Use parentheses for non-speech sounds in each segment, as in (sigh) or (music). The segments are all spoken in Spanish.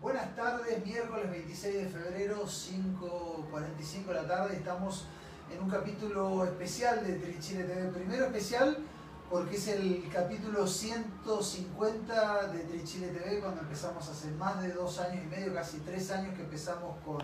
Buenas tardes, miércoles 26 de febrero, 5.45 de la tarde. Estamos en un capítulo especial de Trichile TV. Primero especial porque es el capítulo 150 de Trichile TV, cuando empezamos hace más de dos años y medio, casi tres años que empezamos con,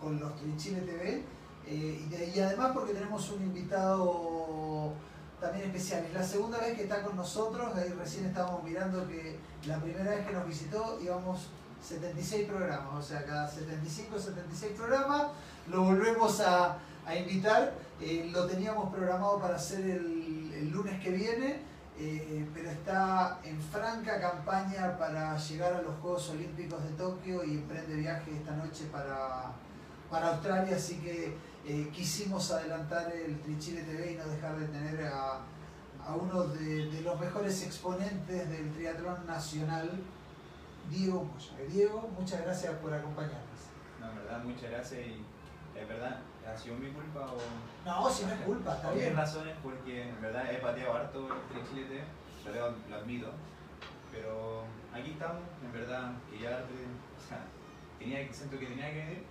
con los Trichile TV. Eh, y, y además porque tenemos un invitado también especial. Es la segunda vez que está con nosotros, ahí recién estábamos mirando que la primera vez que nos visitó íbamos 76 programas, o sea, cada 75, 76 programas lo volvemos a, a invitar. Eh, lo teníamos programado para hacer el, lunes que viene, eh, pero está en franca campaña para llegar a los Juegos Olímpicos de Tokio y emprende viaje esta noche para, para Australia, así que eh, quisimos adelantar el Trichile TV y no dejar de tener a, a uno de, de los mejores exponentes del triatlón nacional Diego Moya. Diego, muchas gracias por acompañarnos. No, en verdad, muchas gracias y es verdad, ¿ha sido mi culpa o...? No, si no es culpa, está bien. razones porque en verdad he pateado harto el trichilete, lo, lo admito, pero aquí estamos, en verdad, que ya, o sea, tenía, siento que tenía que venir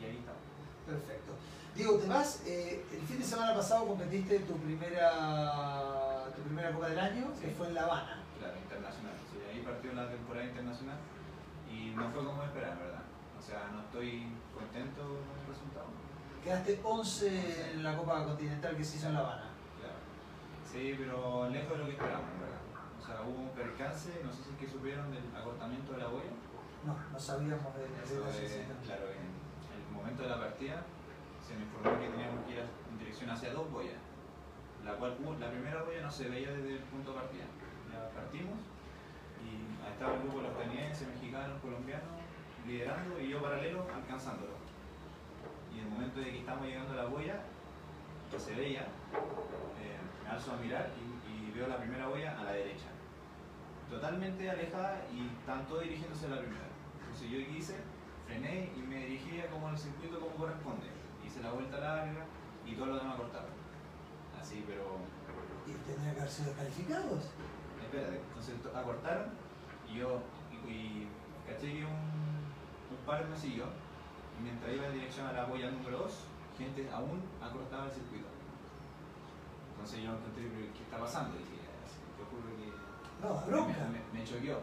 y aquí estamos. Perfecto. Diego, te vas, eh, el fin de semana pasado competiste tu primera, tu primera Copa del Año, que fue en La Habana. Claro, internacional. Ahí partió la temporada internacional y no fue como esperaba, verdad. O sea, no estoy contento con el resultado. Quedaste 11 en la Copa Continental que se hizo en La Habana. Claro. Sí, pero lejos de lo que esperábamos, verdad. O sea, hubo un percance, no sé si es que supieron del acortamiento de la boya. No, no sabíamos de, de Eso claro, en el momento de la partida se nos informó que teníamos que ir en dirección hacia dos boyas, la cual uh, la primera boya no se veía desde el punto de partida. Ya partimos y estaba el grupo de los atenienses, mexicanos, colombianos liderando y yo paralelo alcanzándolo. Y en el momento de que estamos llegando a la boya, que se veía, eh, me alzo a mirar y, veo la primera boya a la derecha. Totalmente alejada y todos dirigiéndose a la primera. Entonces yo hice, frené y me dirigía como en el circuito como corresponde. Hice la vuelta larga y todos los demás cortaron. Así, pero ¿Y tendrían que haber sido descalificados? Espérate, entonces to- acortaron y yo, y, y caché que un, un par me siguió y mientras iba en dirección a la boya número 2, gente aún acortaba el circuito. Entonces yo encontré, ¿qué está pasando? Y dije, "Así, te juro que No, da bronca. me, me, choqueó.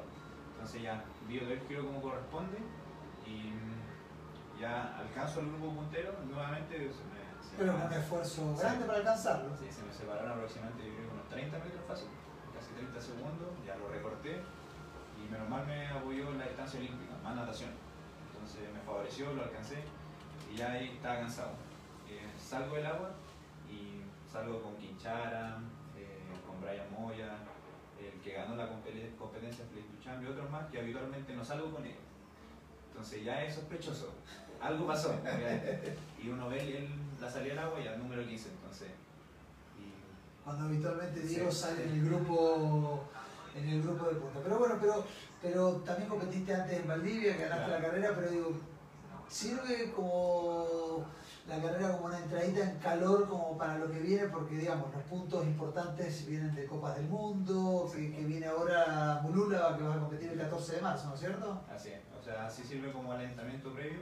Entonces ya vi el giro como corresponde y mm, ya alcanzo al grupo puntero nuevamente. Se me, se Pero me- un esfuerzo Sí. grande para alcanzarlo. Sí, se me separaron aproximadamente yo creo unos 30 metros fácil, 30 segundos, ya lo recorté y menos mal me apoyó en la distancia olímpica, más natación. Entonces me favoreció, lo alcancé y ya ahí estaba cansado. Eh, salgo del agua y salgo con Quinchara, eh, con Brian Moya, el que ganó la competencia to Champ y otros más que habitualmente no salgo con ellos. Entonces ya es sospechoso. Algo pasó. Y uno ve el- la salida del agua y al número 15, entonces. Cuando habitualmente Sí. Diego sale en el grupo en el grupo de punta. Pero bueno, pero, pero también competiste antes en Valdivia, que ganaste Claro. la carrera, pero digo, sirve como la carrera como una entradita en calor como para lo que viene, porque digamos, los puntos importantes vienen de Copas del Mundo, que, que viene ahora Mulula, que vas a competir el 14 de marzo, ¿no es cierto? así es. O sea, así sirve como alentamiento previo.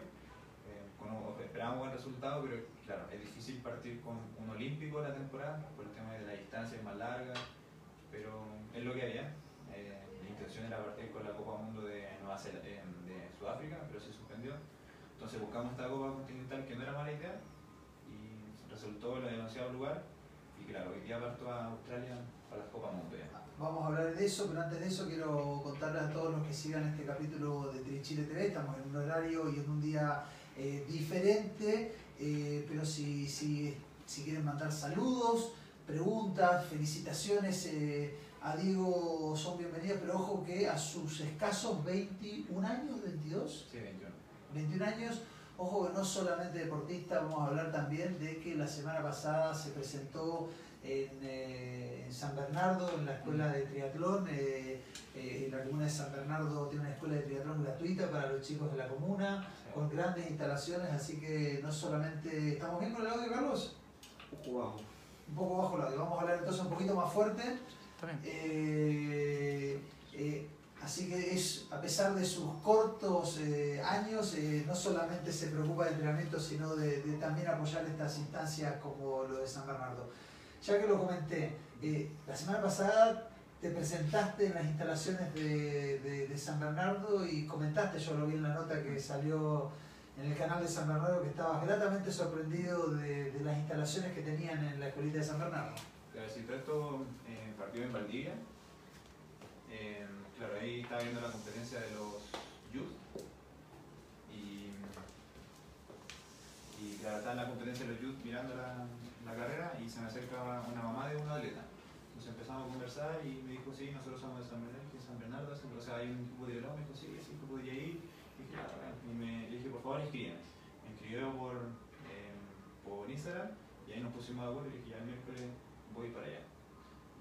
Con- esperamos buen resultado, pero claro, es difícil partir con un olímpico la temporada por el tema de la distancia es más larga, pero es lo que había. Eh, la intención era partir con la Copa Mundo de, Nueva eh, de Sudáfrica, pero se suspendió. Entonces buscamos esta Copa Continental que no era mala idea y resultó el demasiado lugar. Y claro, hoy día parto a Australia para las Copas Mundo ya. Vamos a hablar de eso, pero antes de eso quiero contarles a todos los que sigan este capítulo de Trichile TV. Estamos en un horario y en un día eh, diferente, eh, pero si, si, si quieren mandar saludos, preguntas, felicitaciones eh, a Diego son bienvenidas, pero ojo que a sus escasos 21 años, 22, Sí, 21. 21 años, ojo que no solamente deportista, vamos a hablar también de que la semana pasada se presentó en, en San Bernardo, en la escuela de triatlón. eh, eh, la comuna de San Bernardo tiene una escuela de triatlón gratuita para los chicos de la comuna, con grandes instalaciones, así que no solamente... ¿Estamos bien con el audio, Carlos? Wow. Un poco bajo el audio. Vamos a hablar entonces un poquito más fuerte. Eh, eh, Así que es, a pesar de sus cortos eh, años, eh, no solamente se preocupa del entrenamiento, sino de, de, también apoyar estas instancias como lo de San Bernardo. Ya que lo comenté, eh, la semana pasada te presentaste en las instalaciones de, San Bernardo y comentaste, yo lo vi en la nota que salió en el canal de San Bernardo, que estabas gratamente sorprendido de, las instalaciones que tenían en la escuelita de San Bernardo. Claro, si esto eh, partió en Valdivia, eh, claro, ahí estaba viendo la competencia de los youth. Y, y claro, estaba en la competencia de los youth mirando la, la carrera y se me acerca una mamá de un atleta. Entonces empezamos a conversar y me dijo, sí, nosotros somos de San Bernardo, que San Bernardo, o sea, hay un grupo de me dijo, sí, sí, que podría ir. Y, dije, ah, y me dije, por favor, escríbeme. Me escribió por, eh, por Instagram y ahí nos pusimos de acuerdo y dije, ya el miércoles voy para allá.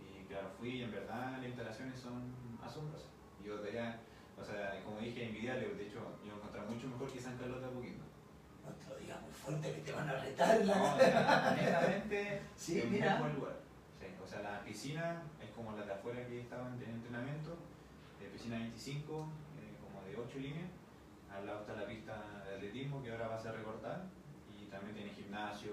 Y claro, fui y en verdad las instalaciones son asombrosas. Yo veía, o sea, como dije, envidiable, de hecho, yo encontré mucho mejor que San Carlos de Apoquindo. Muy fuerte que te van a retar la No, (laughs) honestamente, Sí, es mira. un buen lugar. Sí, o sea, la piscina es como la de afuera que estaban en entrenamiento, eh, piscina 25, eh, como de 8 líneas. Al lado está la pista de atletismo que ahora va a ser recortada y también tiene gimnasio,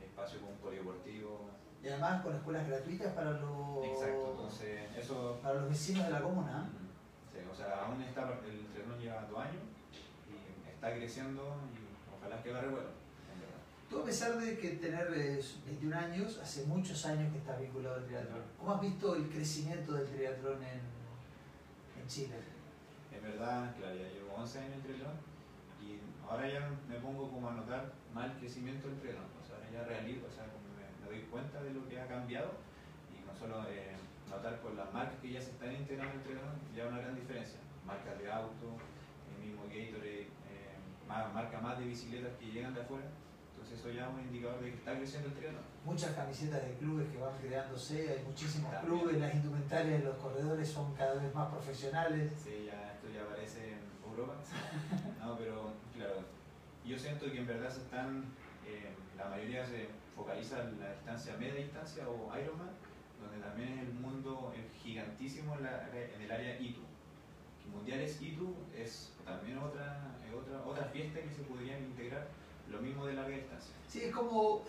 espacio con un polideportivo. Y además con escuelas gratuitas para los, Exacto, entonces eso para los vecinos de la comuna. ¿eh? Sí, o sea, aún está, el triatlón lleva dos años y está creciendo y ojalá que en verdad. Tú a pesar de que tener eh, 21 años, hace muchos años que estás vinculado al triatlón. ¿Cómo has visto el crecimiento del triatlón en, en Chile? En verdad, claro, ya llevo 11 años en triatlón y ahora ya me pongo como a notar más el crecimiento del triatlón. O sea, ya realizo, o sea, me, me doy cuenta de lo que ha cambiado y no solo eh, notar por las marcas que ya se están integrando en el triatlón, ya una gran diferencia. Marcas de auto, el mismo Gatorade, eh, más, marcas más de bicicletas que llegan de afuera. Entonces eso ya es un indicador de que está creciendo el triatlón. Muchas camisetas de clubes que van creándose, hay muchísimos También. clubes, las indumentarias de los corredores son cada vez más profesionales. Sí, ya esto ya aparece en Europa. (laughs) No, pero claro, yo siento que en verdad se están, eh, la mayoría se focaliza en la distancia media distancia o Ironman, donde también es el mundo es gigantísimo en, la- en el área ITU. Mundiales ITU es también otra, otra, otra fiesta que se podrían integrar, lo mismo de larga distancia. Sí, es como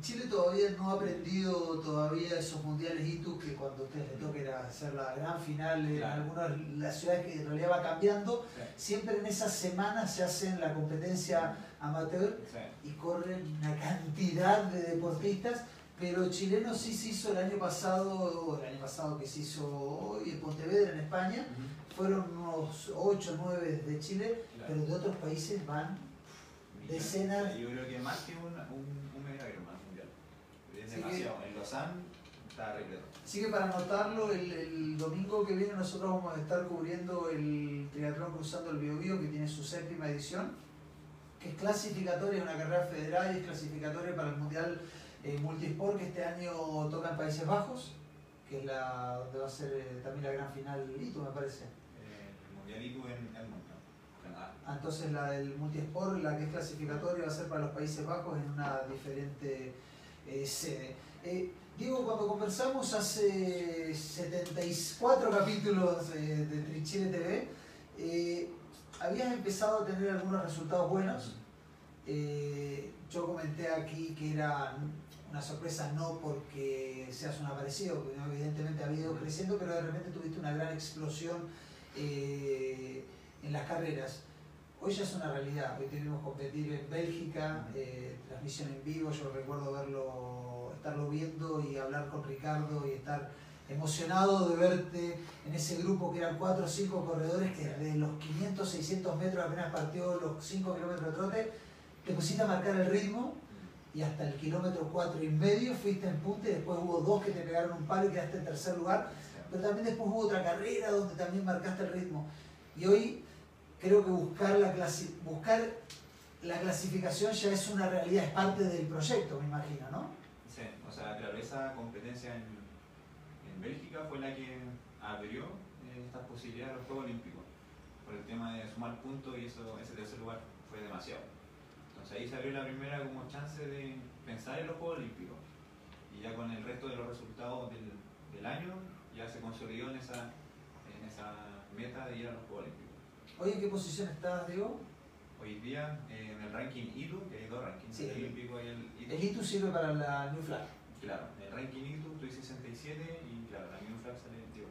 Chile todavía no ha aprendido todavía esos mundiales ITU que cuando a ustedes les toque ir a hacer la gran final en Claro. algunas las ciudades que en realidad va cambiando, siempre en esas semanas se hacen la competencia amateur Sí. y corren una cantidad de deportistas, pero chileno sí se hizo el año pasado, el año pasado que se hizo hoy en Pontevedra, en España, fueron unos 8 o 9 de Chile, Claro. pero de otros países van Decenas. Yo creo que más que un, un, un mega Ironman mundial. Es demasiado. En Lausanne está repleto. Así que para anotarlo, el, el domingo que viene nosotros vamos a estar cubriendo el triatlón cruzando el Biobío que tiene su séptima edición, que es clasificatoria, es una carrera federal y es clasificatoria para el Mundial eh, Multisport que este año toca en Países Bajos, que es la donde va a ser eh, también la gran final Lito, me parece. Mundial ITU en Edmonton. Ah, Entonces la del Multisport, la que es clasificatoria, va a ser para los Países Bajos en una diferente eh, sede. Eh, Diego, cuando conversamos hace 74 capítulos eh, de Trichile TV, eh, habías empezado a tener algunos resultados buenos. Eh, yo comenté aquí que era una sorpresa no porque seas un aparecido, evidentemente ha ido creciendo, pero de repente tuviste una gran explosión eh, en las carreras. Hoy ya es una realidad, hoy tenemos competir en Bélgica, eh, transmisión en vivo, yo recuerdo verlo, estarlo viendo y hablar con Ricardo y estar emocionado de verte en ese grupo que eran 4 o 5 corredores que de los 500, 600 metros apenas partió los 5 kilómetros de trote, te pusiste a marcar el ritmo y hasta el kilómetro 4 y medio fuiste en punta y después hubo dos que te pegaron un palo y quedaste en tercer lugar, pero también después hubo otra carrera donde también marcaste el ritmo. Y hoy creo que buscar la, clasi- la clasificación ya es una realidad, es parte del proyecto, me imagino, ¿no? Sí, o sea, claro, esa competencia en, en Bélgica fue la que abrió eh, estas posibilidades a los Juegos Olímpicos, por el tema de sumar puntos y eso, ese tercer lugar fue demasiado. Entonces ahí se abrió la primera como chance de pensar en los Juegos Olímpicos. Y ya con el resto de los resultados del, del año, ya se consolidó en esa, en esa meta de ir a los Juegos Olímpicos. Hoy en qué posición estás, Diego? Hoy día eh, en el ranking ITU, que hay dos rankings, Sí, el olímpico y el ITU. El ITU sirve para la New Flag. Claro, en el ranking ITU estoy 67 y claro, la New Flag sale 21.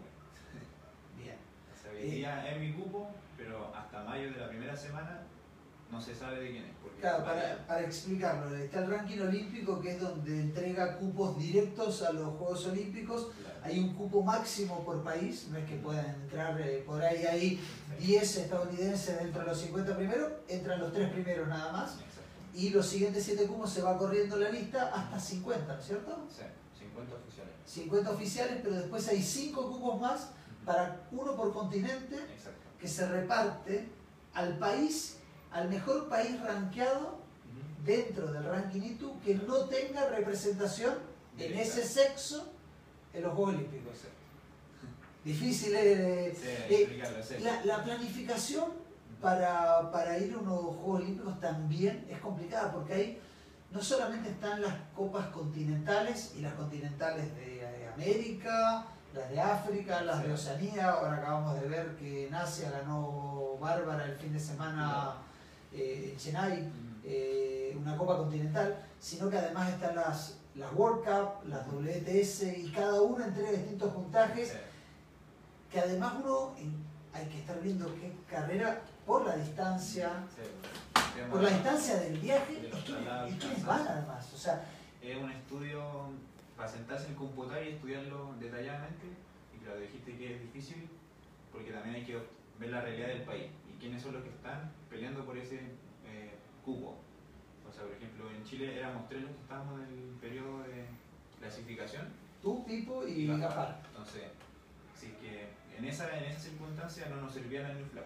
Bien. (laughs) O sea, hoy Eh. día es mi cupo, pero hasta mayo de la primera semana no se sabe de quién es. Porque Claro, para, para explicarlo, está el ranking olímpico que es donde entrega cupos directos a los Juegos Olímpicos. Claro. Hay un cupo máximo por país, no es que puedan entrar eh, por ahí, hay 10 estadounidenses dentro de los 50 primeros, entran los 3 primeros nada más. Y los siguientes 7 cupos se va corriendo la lista hasta 50, ¿no es cierto? Sí, 50 oficiales. 50 oficiales, pero después hay 5 cupos más para uno por continente Exacto. que se reparte al país, al mejor país rankeado dentro del ranking ITU que no tenga representación en ese sexo en los Juegos Olímpicos. Difícil eh, Sí, eh, sí. la, la planificación para, para ir a unos Juegos Olímpicos también es complicada porque ahí no solamente están las copas continentales y las continentales de eh, América, las de África, las de. Oceanía, ahora acabamos de ver que en Asia ganó Bárbara el fin de semana eh, en Chennai, eh, una copa continental, sino que además están las, las World Cup, las WTS y cada una entrega distintos puntajes que además uno hay que estar viendo qué carrera por la distancia, por la distancia del viaje, de es los que, traslados, es que es cansancio. van además. O sea, Es un estudio para sentarse en el computador y estudiarlo detalladamente. Y claro, dijiste que es difícil porque también hay que ver la realidad del país y quiénes son los que están peleando por ese eh, cupo. O sea, por ejemplo, en Chile éramos tres los que estábamos en el periodo de clasificación tú, Pipo y. Gafar. Entonces, sí que en esa, en esa circunstancia no nos servía la New Flag.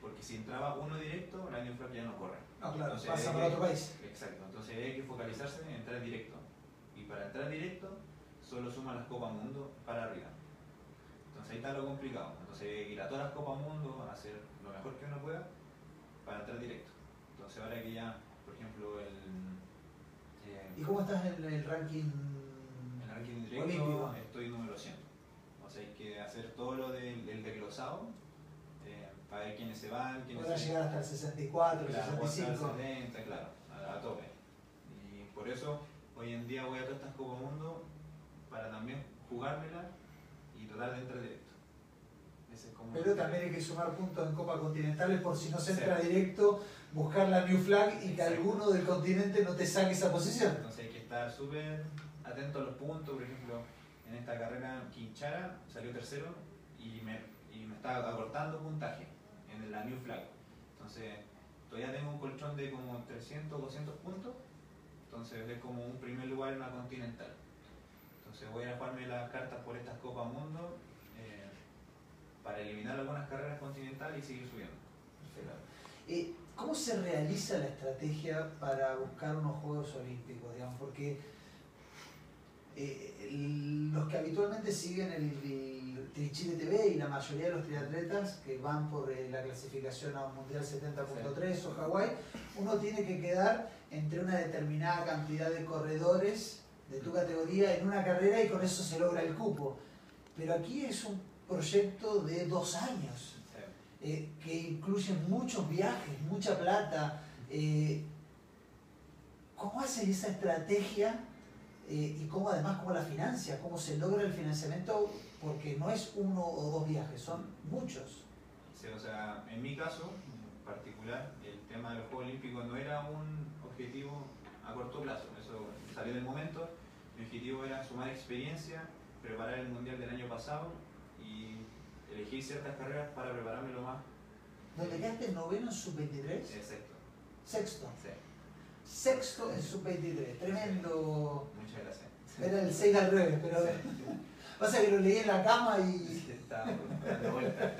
Porque si entraba uno directo, la New Flag ya no corre. No, claro, Entonces, pasa que- otro país. Exacto, entonces hay que focalizarse en entrar directo. Y para entrar directo, solo suma las Copas Mundo para arriba. Entonces ahí está lo complicado. Entonces hay que ir a todas las Copas Mundo, a hacer lo mejor que uno pueda para entrar directo. Entonces ahora que ya, por ejemplo, el, eh, ¿Y cómo estás en el ranking? en el ranking directo Olímpico. estoy número 100. O sea, hay que hacer todo lo del, del desglosado eh, para ver quiénes se van, quiénes Podrás se llegar hasta el 64, el Claro, puedo estar 65. 70, claro, a, a tope. Y por eso hoy en día voy a todas estas Copa Mundo para también jugármela y tratar de entrar directo. Pero también hay que sumar puntos en Copa Continentales por si no se Sí. entra directo, buscar la New Flag y que alguno del continente no te saque esa posición. Entonces hay que estar súper atento a los puntos. Por ejemplo, en esta carrera Quinchara salió tercero y me, y me estaba acortando puntaje en la New Flag. Entonces todavía tengo un colchón de como 300, 200 puntos. Entonces es como un primer lugar en una continental. Entonces voy a jugarme las cartas por estas Copas Mundo para eliminar algunas carreras continentales y seguir subiendo. Eh, ¿Cómo se realiza la estrategia para buscar unos Juegos Olímpicos? Digamos? Porque eh, los que habitualmente siguen el, el Trichile TV y la mayoría de los triatletas que van por eh, la clasificación a un Mundial 70.3 o Hawái, uno tiene que quedar entre una determinada cantidad de corredores de tu categoría en una carrera y con eso se logra el cupo. Pero aquí es un proyecto de dos años eh, que incluyen muchos viajes, mucha plata. eh, ¿Cómo haces esa estrategia eh, y cómo además cómo la financia? ¿Cómo se logra el financiamiento? Porque no es uno o dos viajes, son muchos. Sí, o sea, en mi caso en particular, el tema de los Juegos Olímpicos no era un objetivo a corto plazo, eso salió del momento. Mi objetivo era sumar experiencia, preparar el Mundial del año pasado y elegir ciertas carreras para prepararme lo más Donde quedaste noveno en sub-23, exacto. sexto. Sí, Sexto en sub-23, tremendo. muchas gracias. Era el 6 al revés, pero (laughs) pasa que lo leí en la cama y Sí, estaba dando vueltas.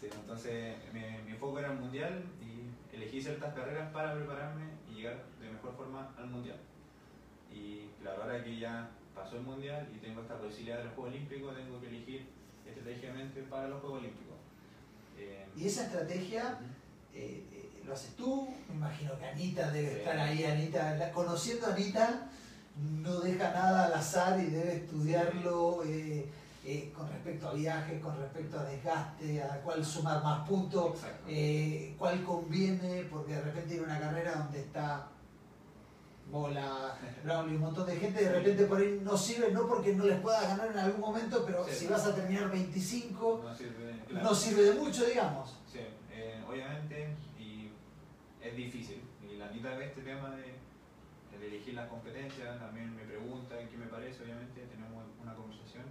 Sí, entonces mi, mi foco era el mundial y elegí ciertas carreras para prepararme y llegar de mejor forma al mundial. Y claro, ahora que ya pasó el mundial y tengo esta posibilidad de los Juegos Olímpicos, tengo que elegir estratégicamente para los Juegos Olímpicos. Eh, Y esa estrategia eh, eh, lo haces tú, me imagino que Anita debe Sí. estar ahí, Anita, la- conociendo a Anita, no deja nada al azar y debe estudiarlo eh, con respecto a viajes, con respecto a desgaste, a cuál sumar más puntos, eh, cuál conviene, porque de repente hay una carrera donde está Bola, Brownlee, un montón de gente, de repente por ahí no sirve, no porque no les puedas ganar en algún momento, pero Sí. si vas a terminar 25, No sirve, claro. no sirve de mucho, digamos. Sí, eh, obviamente, y es difícil. Y la mitad de este tema de, de elegir las competencias, también me preguntan qué me parece, obviamente, tenemos una conversación.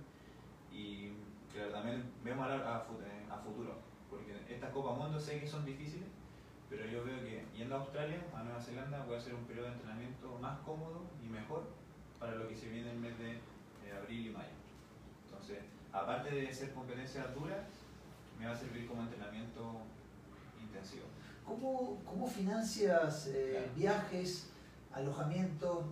Y claro, también vemos a, a, eh, a futuro, porque estas Copas Mundo sé que son difíciles, pero yo veo que yendo a Australia, a Nueva Zelanda, voy a hacer un periodo de entrenamiento más cómodo y mejor para lo que se viene el mes de eh, abril y mayo. Entonces, aparte de ser competencias duras, me va a servir como entrenamiento intensivo. ¿Cómo, cómo financias eh, Claro. viajes, alojamiento?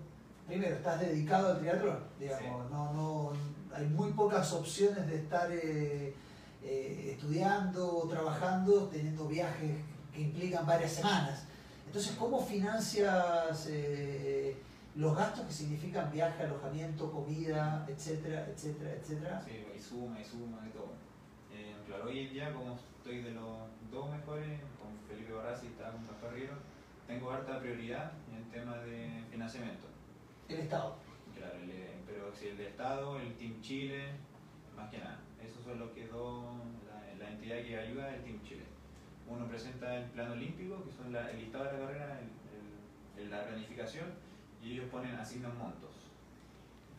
Primero, estás dedicado al triatlón, digamos, Sí. no, no, hay muy pocas opciones de estar eh, eh, estudiando o trabajando, teniendo viajes que implican varias semanas. Entonces, ¿cómo financias eh, los gastos que significan viaje, alojamiento, comida, etcétera, etcétera, etcétera? Sí, y suma, y suma, y todo. Eh, claro, hoy en día, como estoy de los dos mejores, con Felipe Barraza y está con Rafa Río, tengo harta prioridad en el tema de financiamiento. El Estado. Claro, el, eh, pero si el de Estado, el Team Chile, más que nada. Esos son los que dos, la, la entidad que ayuda es el Team Chile. Uno presenta el plan olímpico, que son la- el listado de la carrera, el- el- la planificación, y ellos ponen, asignan montos.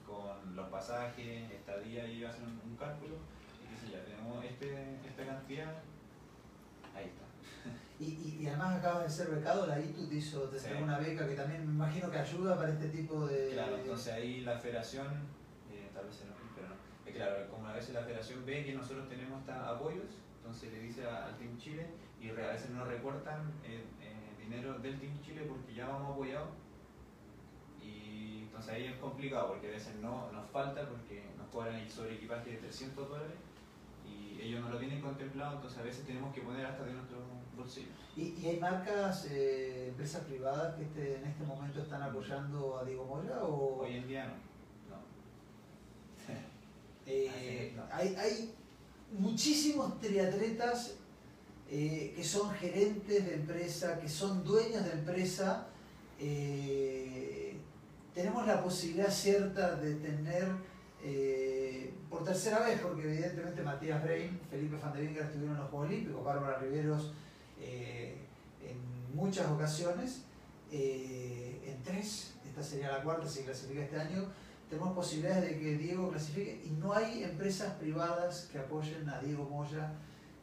Con los pasajes, estadía, y ellos hacen un, un cálculo, y dicen ya, tenemos este, esta cantidad, ahí está. (laughs) Y, y, y además acabas de ser becado, la ITU te hizo, te Sí. una beca que también me imagino que ayuda para este tipo de... Claro, entonces ahí la federación, eh, tal vez se nos pero no. Eh, claro, como a veces la federación ve que nosotros tenemos apoyos, entonces le dice a- al Team Chile y a veces nos recortan eh, eh, dinero del Team Chile porque ya vamos apoyados. Y entonces ahí es complicado porque a veces no nos falta porque nos cobran el sobre equipaje de 300 dólares y ellos no lo tienen contemplado, entonces a veces tenemos que poner hasta de nuestro bolsillo. ¿Y, y hay marcas, eh, empresas privadas que este, en este momento están apoyando a Diego Moya? O, Hoy en día no. no. (laughs) (laughs) No. hay, hay muchísimos triatletas eh, que son gerentes de empresa, que son dueños de empresa. eh, tenemos la posibilidad cierta de tener, eh, por tercera vez, porque evidentemente Matías Brain, Felipe Van de estuvieron en los Juegos Olímpicos, Bárbara Riveros en muchas ocasiones, en tres, esta sería la cuarta si clasifica este año, tenemos posibilidades de que Diego clasifique y no hay empresas privadas que apoyen a Diego Moya.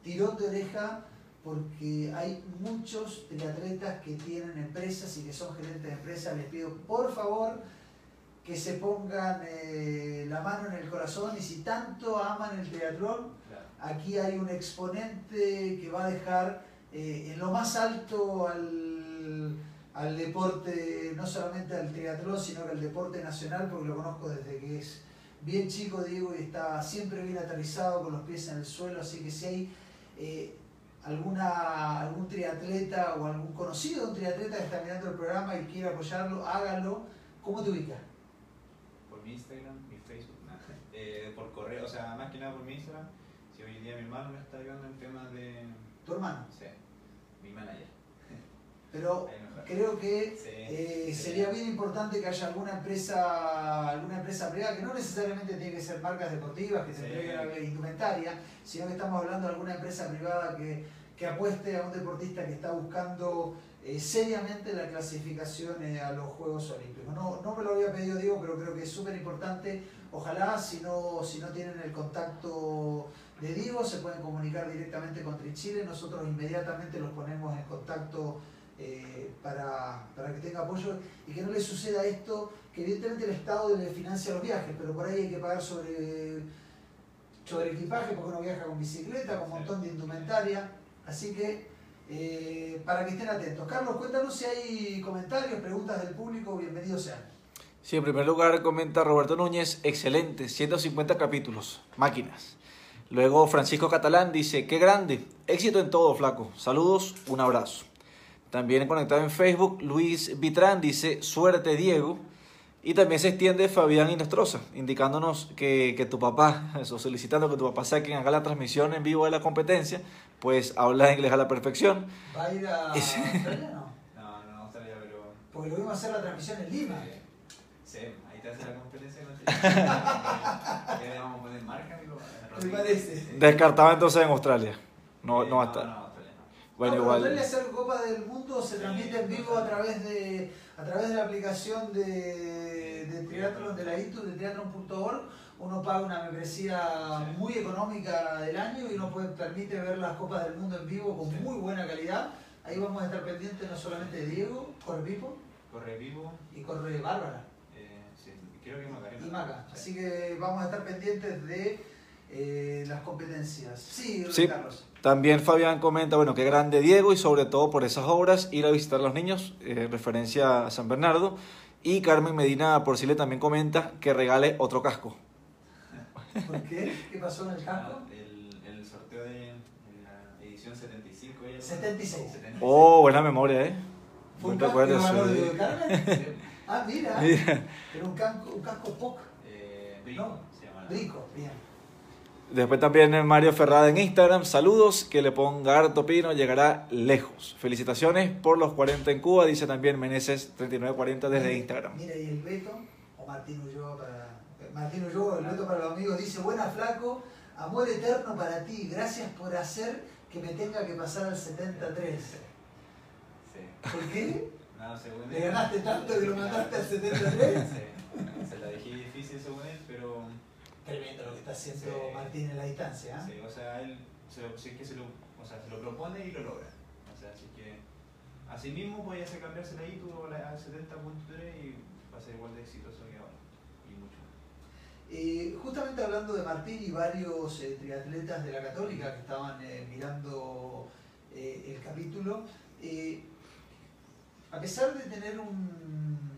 Tirón de oreja porque hay muchos triatletas que tienen empresas y que son gerentes de empresas. Les pido por favor que se pongan eh, la mano en el corazón y si tanto aman el triatlón, Claro. aquí hay un exponente que va a dejar eh, en lo más alto al, al deporte, no solamente al triatlón, sino que al deporte nacional, porque lo conozco desde que es bien chico, Diego, y está siempre bien aterrizado, con los pies en el suelo, así que si hay eh, alguna, algún triatleta o algún conocido de un triatleta que está mirando el programa y quiere apoyarlo, hágalo. ¿Cómo te ubicas? por mi Instagram, mi Facebook, nada. Eh, por correo, o sea, más que nada por mi Instagram. Si hoy en día mi hermano me está ayudando en temas de. Tu hermano. Sí, mi manager. Pero creo que Eh, sería bien importante que haya alguna empresa, alguna empresa privada, que no necesariamente tiene que ser marcas deportivas que Sí. entreguen la indumentaria, sino que estamos hablando de alguna empresa privada que, que apueste a un deportista que está buscando eh, seriamente la clasificación eh, a los Juegos Olímpicos. No, no me lo había pedido Diego, pero creo que es súper importante. Ojalá, si no, si no tienen el contacto de Diego, se pueden comunicar directamente con Trichile. Nosotros inmediatamente los ponemos en contacto eh, para, para que tenga apoyo y que no le suceda esto, que evidentemente el Estado le financia los viajes, pero por ahí hay que pagar sobre, sobre equipaje porque uno viaja con bicicleta, con un montón de indumentaria. Así que eh, para que estén atentos. Carlos, cuéntanos si hay comentarios, preguntas del público, bienvenidos sean. Sí, en primer lugar comenta Roberto Núñez, excelente, 150 capítulos, máquinas. Luego Francisco Catalán dice, qué grande, éxito en todo, flaco. Saludos, un abrazo. También conectado en Facebook, Luis Vitrán dice, suerte Diego. Y también se extiende Fabián Inostroza, indicándonos que, que tu papá, (laughs) eso, solicitando que tu papá sea quien haga la transmisión en vivo de la competencia, pues habla inglés a la perfección. ¿Va a ir a (laughs) Australia no? No, no, Australia, pero. Porque lo vimos hacer la transmisión en Lima. Sí, ahí te hace la competencia. ¿Qué (laughs) le vamos a poner marca, amigo? Me parece. Descartado entonces en Australia. No, Eh, no va a estar. Bueno, No, pero igual. Hacer Copa del Mundo se transmite en vivo a través de a través de la aplicación de, de Triathlon de la ITU, de triathlon.org. Uno paga una membresía Sí. muy económica del año y uno puede, permite ver las Copas del Mundo en vivo con Sí. muy buena calidad. Ahí vamos a estar pendientes no solamente de Diego, corre Pipo Corre vivo. y corre Bárbara Eh, sí, creo que Macarena. y Maca. Sí. Así que vamos a estar pendientes de eh, las competencias. Sí, Sí. Carlos. También Fabián comenta, bueno, qué grande Diego y sobre todo por esas obras, ir a visitar a los niños, eh, referencia a San Bernardo. Y Carmen Medina Porcile también comenta que regale otro casco. ¿Por qué? ¿Qué pasó en el? Ah, el, el sorteo de la edición 75. ella- 76. 76. Oh, buena memoria, ¿eh? ¿Fue un casco de Carmen? Sí. (laughs) Ah, mira. Mira. Era un casco, un casco POC. Eh, Brico, No, se llama la- Brico, bien. Después también Mario Ferrada en Instagram. Saludos, que le ponga harto pino, llegará lejos. Felicitaciones por los 40 en Cuba, dice también Meneses 3940 desde Mira, Instagram. Mira, y el Beto, o Martín Ulloa para. Martín Ulloa, el Beto para los amigos, dice: Buena flaco, amor eterno para ti, gracias por hacer que me tenga que pasar al 73. Sí. ¿Por qué? (laughs) No, según ¿Le ganaste tanto que lo mandaste al 73? Sí. Se la dejé difícil según él, pero. Tremendo lo que está haciendo Sí. Martín en la distancia. ¿eh? Sí, o sea, él se lo, si es que se lo, o sea, se lo propone y lo logra. O sea, así que así mismo podía hacer cambiarse la ITU o la 70.3 y va a ser igual de exitoso que ahora. Y mucho más. Eh, justamente hablando de Martín y varios eh, triatletas de la Católica que estaban eh, mirando el capítulo, a pesar de tener un,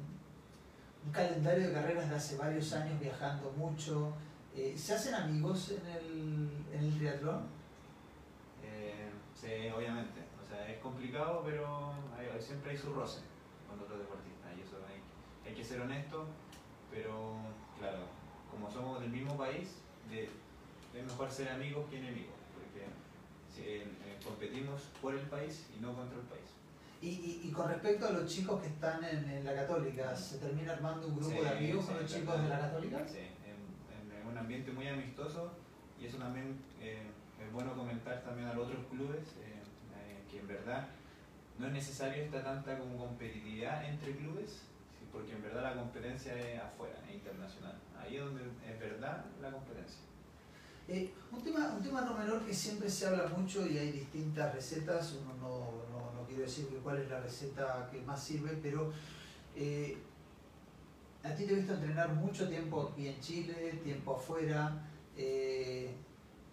un calendario de carreras de hace varios años viajando mucho, eh, ¿se hacen amigos en el, en el triatlón? Eh, sí, obviamente. O sea, es complicado, pero hay- siempre hay su roce con otros deportistas. Y eso hay, hay que ser honesto, pero claro, como somos del mismo país, de- es mejor ser amigos que enemigos, porque si, eh, eh, competimos por el país y no contra el país. Y, y- y con respecto a los chicos que están en, en la Católica, ¿se termina armando un grupo Sí, de amigos sí, con los chicos de la. Católica? Sí, un ambiente muy amistoso y eso también eh, es bueno comentar también a los otros clubes eh, eh, que en verdad no es necesario esta tanta como competitividad entre clubes, porque en verdad la competencia es afuera, es internacional. Ahí es donde es verdad la competencia. Un, tema, un tema no menor que siempre se habla mucho y hay distintas recetas, uno no, no, no quiero decir cuál es la receta que más sirve, pero a ti te he visto entrenar mucho tiempo aquí en Chile, tiempo afuera, eh,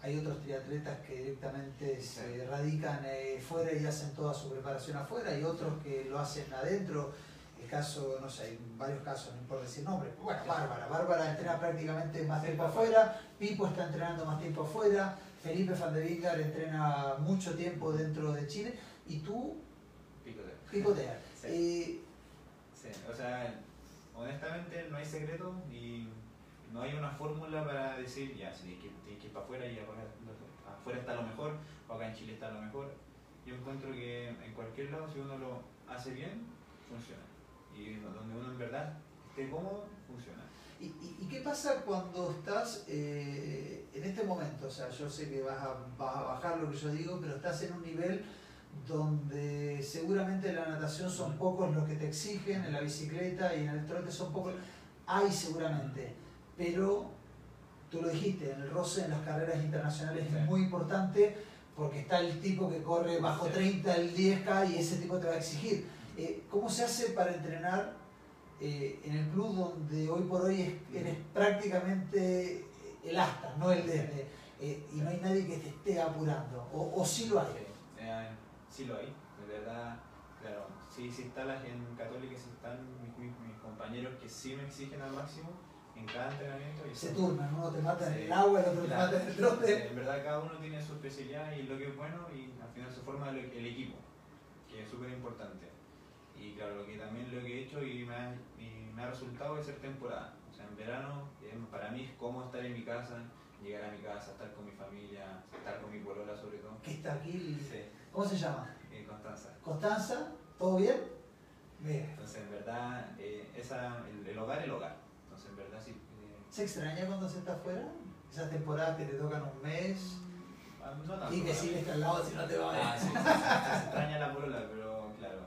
hay otros triatletas que directamente se radican eh, fuera y hacen toda su preparación afuera, hay otros que lo hacen adentro. El caso, no sé, hay varios casos, no importa decir nombres. Bueno, Bárbara. Bárbara entrena prácticamente más tiempo afuera, Pipo está entrenando más tiempo afuera, Felipe Van de Vingar entrena mucho tiempo dentro de Chile y tú picoteas. Sí. Eh, Sí, o sea, honestamente no hay secreto y no hay una fórmula para decir, ya, si tienes que, ir para afuera y afuera está lo mejor, o acá en Chile está lo mejor. Yo encuentro que en cualquier lado, si uno lo hace bien, funciona. Y donde uno en verdad esté cómodo, funciona. ¿Y, y- y qué pasa cuando estás eh, en este momento? O sea, yo sé que vas a, vas a bajar lo que yo digo, pero estás en un nivel donde seguramente en la natación son pocos los que te exigen, en la bicicleta y en el trote son pocos. Hay seguramente, pero tú lo dijiste, en el roce en las carreras internacionales Sí. es muy importante porque está el tipo que corre bajo Sí. 30 el 10K y ese tipo te va a exigir. Eh, ¿Cómo se hace para entrenar eh, en el club donde hoy por hoy es- eres prácticamente el asta, no el desde, eh, y no hay nadie que te esté apurando? ¿O, o sí lo hay? Sí lo hay, de verdad, claro, sí, sí están las en Católica, sí están mis, mis- mis compañeros que sí me exigen al máximo en cada entrenamiento. Y Se son- turnan, uno te mata en Sí. el agua, el otro te mata en el Sí, trote. En verdad cada uno tiene su especialidad y lo que es bueno y al final se forma el, el equipo, que es súper importante. Y claro, lo que también lo que he hecho y me ha, y me ha resultado es ser temporada. O sea, en verano eh, para mí es como estar en mi casa, llegar a mi casa, estar con mi familia, estar con mi polola sobre todo. Que está aquí. Sí, ¿Cómo se llama? en Constanza. Constanza, ¿todo bien? Bien. Entonces, en verdad, eh, esa, el, el hogar es el hogar. Entonces, en verdad, sí. eh, ¿Se extraña cuando se está afuera? Esas temporadas que te tocan un mes ah, no tanto, y que ¿verdad? sigues al lado si no te va Ah, a sí, sí, sí, se extraña la polola, pero claro,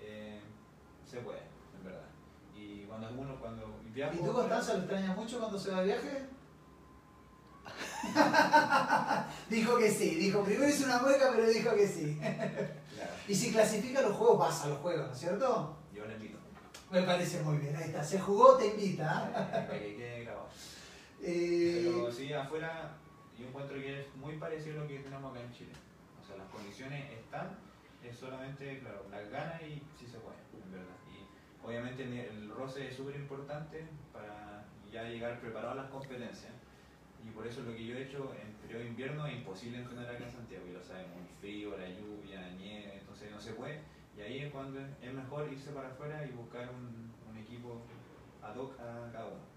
eh, se puede, en verdad. Y cuando uno, cuando viajo... ¿Y tú, Constanza, lo extrañas mucho cuando se va de viaje? (laughs) dijo que sí, dijo, primero hizo una mueca, pero dijo que sí. Claro, Y si clasifica los juegos, vas a los juegos, ¿no es cierto? yo le invito. Me parece muy bien, ahí está. Se jugó, te invita. ¿eh? Para que quede grabado. Eh, Pero sí, afuera yo encuentro que es muy parecido a lo que tenemos acá en Chile. O sea, las condiciones están, es solamente, claro, las ganas y si se puede, en verdad. Y obviamente el roce es súper importante para ya llegar preparado a las competencias. Y por eso lo que yo he hecho en periodo de invierno es imposible entrenar acá en Santiago, y lo sabemos, muy frío, la lluvia, la nieve, entonces no se puede. Y ahí es cuando es mejor irse para afuera y buscar un, un equipo ad hoc a cada uno.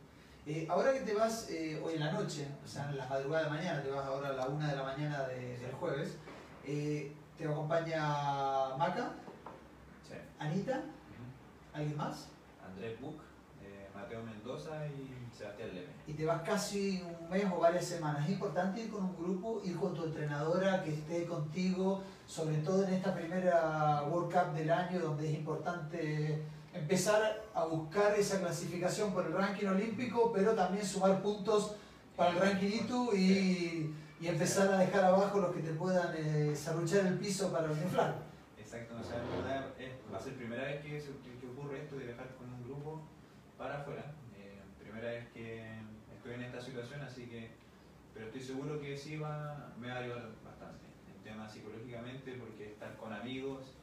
eh, ahora que te vas eh, hoy en la noche, o sea, en la madrugada de mañana, te vas ahora a la una de la mañana de- del jueves, eh, te acompaña Maca, Sí. Anita. ¿alguien más? Andrés Buc, eh, Mateo Mendoza y Sebastián Leme. y te vas casi un mes o varias semanas. Es importante ir con un grupo, ir con tu entrenadora que esté contigo, sobre todo en esta primera World Cup del año, donde es importante empezar a buscar esa clasificación por el ranking olímpico, pero también sumar puntos para el ranking ITU y, y empezar a dejar abajo los que te puedan eh, el piso para inflar. Exacto, o sea, en verdad es- va a ser primera vez que- que ocurre esto de viajar con un grupo para afuera. Primera vez que estoy en esta situación, así que, pero estoy seguro que sí va, me va a ayudar bastante. En tema psicológicamente, porque estar con amigos,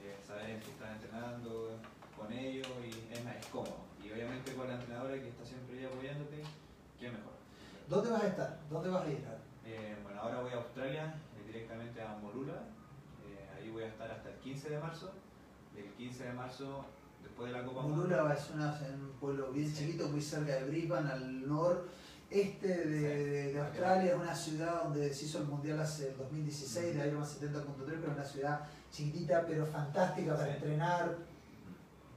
eh, saber que estás entrenando con ellos y es, más, es cómodo. Y obviamente con la entrenadora que está siempre ahí apoyándote, qué mejor. ¿Dónde vas a estar? ¿Dónde vas a ir? Eh, bueno, ahora voy a Australia, eh, directamente a Morulo. Eh, ahí voy a estar hasta el 15 de marzo. Y el 15 de marzo, después de la Copa Mundo, Mulula es una- un pueblo bien Sí. chiquito, muy cerca de Brisbane, al noreste de, Sí. de- Australia, es una ciudad donde se hizo el mundial hace el 2016, de Ironman 70.3, pero es una ciudad chiquitita pero fantástica para entrenar.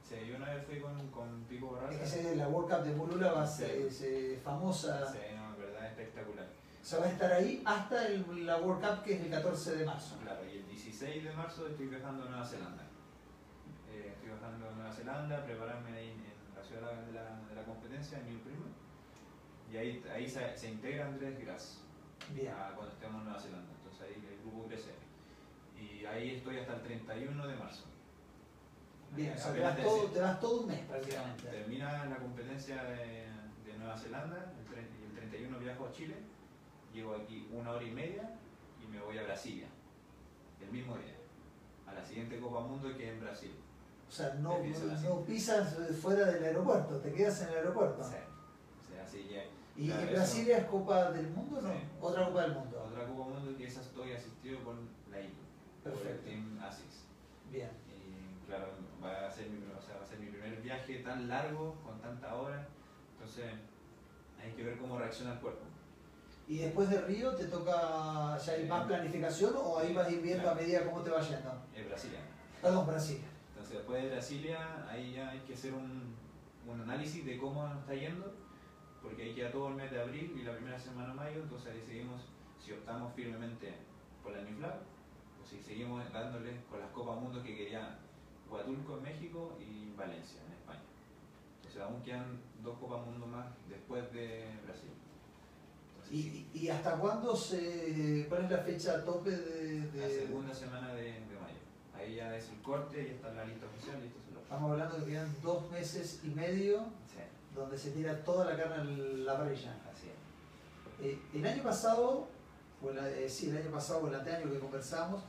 Sí, yo una vez fui con, con Pico Es que la World Cup de Mulula va a ser Sí. se- famosa. Sí, no, en verdad espectacular. O sea, va a estar ahí hasta el- la World Cup que es el 14 de marzo. Claro, y el 16 de marzo estoy viajando a Nueva Zelanda. Eh, estoy viajando a Nueva Zelanda, prepararme ahí en la ciudad de la, de la competencia, en New Primo. Y ahí, ahí se, se integra Andrés Gras. Bien. a cuando estemos en Nueva Zelanda. Entonces ahí el grupo crece. Y ahí estoy hasta el 31 de marzo. Bien, o sea, te vas, todo, te un mes prácticamente. Termina la competencia de, de Nueva Zelanda el, tre- y el 31 viajo a Chile. Llego aquí una hora y media y me voy a Brasilia. El mismo día. A la siguiente Copa Mundo que es en Brasil. O sea, no, no pisas fuera del aeropuerto, te quedas en el aeropuerto. Sí. Sea, así ¿Y Claro, en. Brasilia es Copa del Mundo o no? Sí. Otra Copa del Mundo. otra Copa Mundo que esa estoy asistido con la ITU. Por el Perfecto. Team ASICS. Bien. Y claro, va a ser mi, o sea, va a ser mi primer viaje tan largo, con tanta hora. Entonces, hay que ver cómo reacciona el cuerpo. ¿Y después de Río te toca ya hay más planificación o ahí vas a ir viendo a medida cómo te va yendo? Es Brasilia. Perdón, Brasil. Después de Brasilia, ahí ya hay que hacer un, un análisis de cómo nos está yendo, porque ahí queda todo el mes de abril y la primera semana de mayo. Entonces, decidimos si optamos firmemente por la Niflag o si seguimos dándole con las Copas Mundo que quería Huatulco en México y Valencia en España. Entonces, aún quedan dos Copas Mundo más después de Brasil. Entonces, sí, ¿Y, hasta cuándo se. cuál es la fecha tope de.? la segunda semana de. Ahí ya es el corte, ya está la lista oficial y Estamos hablando de que quedan dos meses y medio Sí, donde se tira toda la carne en la parrilla. así es. Eh, el año pasado, o eh, sí, el año pasado o el anteaño que conversamos,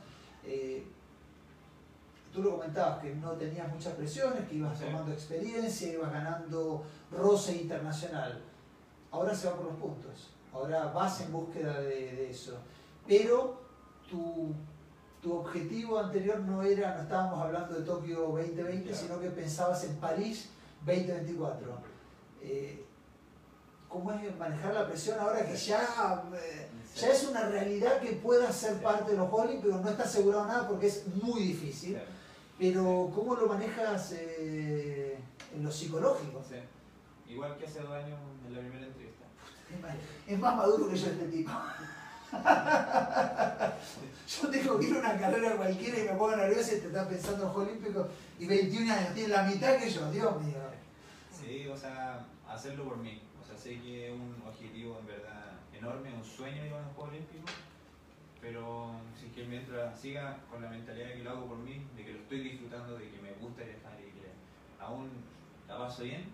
eh, tú lo comentabas que no tenías muchas presiones, que ibas Sí. tomando experiencia, ibas ganando roce internacional. Ahora se va por los puntos, ahora vas en búsqueda de, de eso. Pero tu, tu objetivo anterior no era, no estábamos hablando de Tokio 2020, Claro. sino que pensabas en París 2024. Eh, ¿Cómo es manejar la presión ahora que ya, eh, ya es una realidad que pueda ser parte de los Olímpicos? No está asegurado nada porque es muy difícil, pero ¿cómo lo manejas eh, en lo psicológico? Sí. Igual que hace dos años en la primera entrevista. Es más- Es más maduro que yo este tipo. (laughs) Yo tengo que ir a una carrera cualquiera y me pongo nervioso y te estás pensando en Juegos Olímpicos y 21 años, tiene la mitad que yo, Dios mío. Sí, o sea, hacerlo por mí. O sea, sé que es un objetivo en verdad enorme, un sueño ir a los Juegos Olímpicos, pero si es que mientras siga con la mentalidad de que lo hago por mí, de que lo estoy disfrutando, de que me gusta viajar y que aún la paso bien,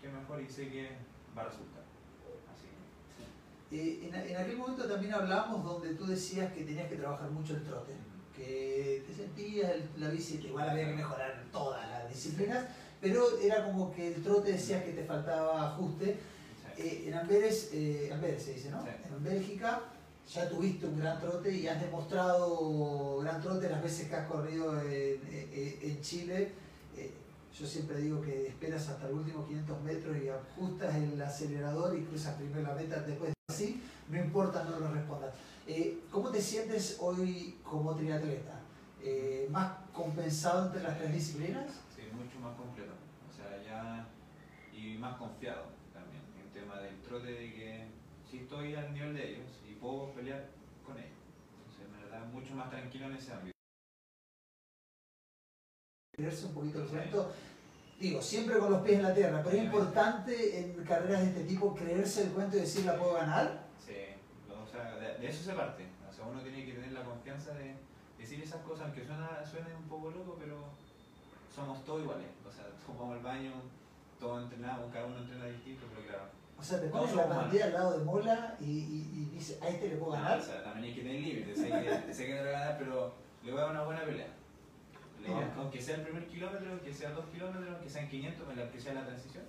que mejor y sé que va a resultar. Eh, en, en aquel momento también hablamos donde tú decías que tenías que trabajar mucho el trote, que te sentías el- la bici, que igual había que mejorar todas las disciplinas, pero era como que el trote decías que te faltaba ajuste. Eh, en Amberes, eh, Amberes se dice, ¿no? Sí. En Bélgica ya tuviste un gran trote y has demostrado gran trote las veces que has corrido en, en- en Chile. Yo siempre digo que esperas hasta los últimos 500 metros y ajustas el acelerador y cruzas primero la meta, después así, no importa, no lo respondas. Eh, ¿Cómo te sientes hoy como triatleta? Eh, ¿Más compensado entre las tres disciplinas? Sí, mucho más completo. O sea, ya. Y más confiado también. En tema del trote, de que sí estoy al nivel de ellos y puedo pelear con ellos. Entonces, me da mucho más tranquilo en ese ámbito. Creerse un poquito el cuento. Digo, siempre con los pies en la tierra, pero es importante en carreras de este tipo creerse el cuento y decir la puedo ganar. Sí, o sea, de, de eso se parte. O sea, uno tiene que tener la confianza de decir esas cosas, aunque suena, suene un poco loco, pero somos todos iguales. O sea, (laughs) todos vamos al baño, todos entrenamos, cada uno entrena distinto, pero claro. O sea, te pones la partida al lado de Mola y, y, y dices, a este le puedo No, ganar. o sea, también hay que tener límites, sé que, (laughs) sé que no le voy a ganar, pero le voy a dar una buena pelea. Aunque sea el primer kilómetro, aunque sea dos kilómetros, aunque sean 500, en la que sea la transición,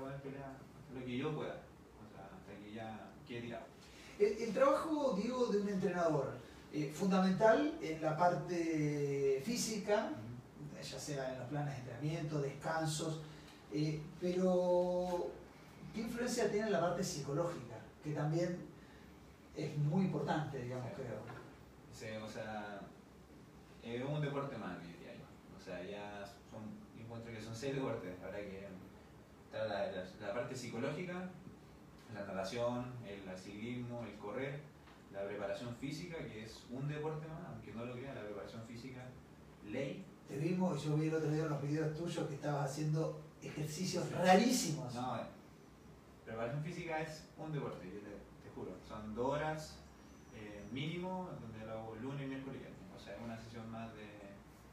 voy a pelea lo que yo pueda, o sea, hasta que ya quede tirado. El, el trabajo, digo, de un entrenador, eh, fundamental en la parte física, ya sea en los planes de entrenamiento, descansos, eh, pero ¿qué influencia tiene la parte psicológica? Que también es muy importante, digamos, Sí. creo. Sí, o sea, es un deporte más. O sea, ya son, yo encuentro que son seis deportes. Ahora que está la, la- la parte psicológica, la natación, el, el ciclismo, el correr, la preparación física, que es un deporte más, aunque no lo crean, la preparación física, ley. Te vimos, yo vi el otro día en los videos tuyos que estabas haciendo ejercicios rarísimos. No, eh, preparación física es un deporte, yo te, te juro. Son dos horas eh, mínimo, donde lo hago lunes, miércoles y viernes. O sea, es una sesión más de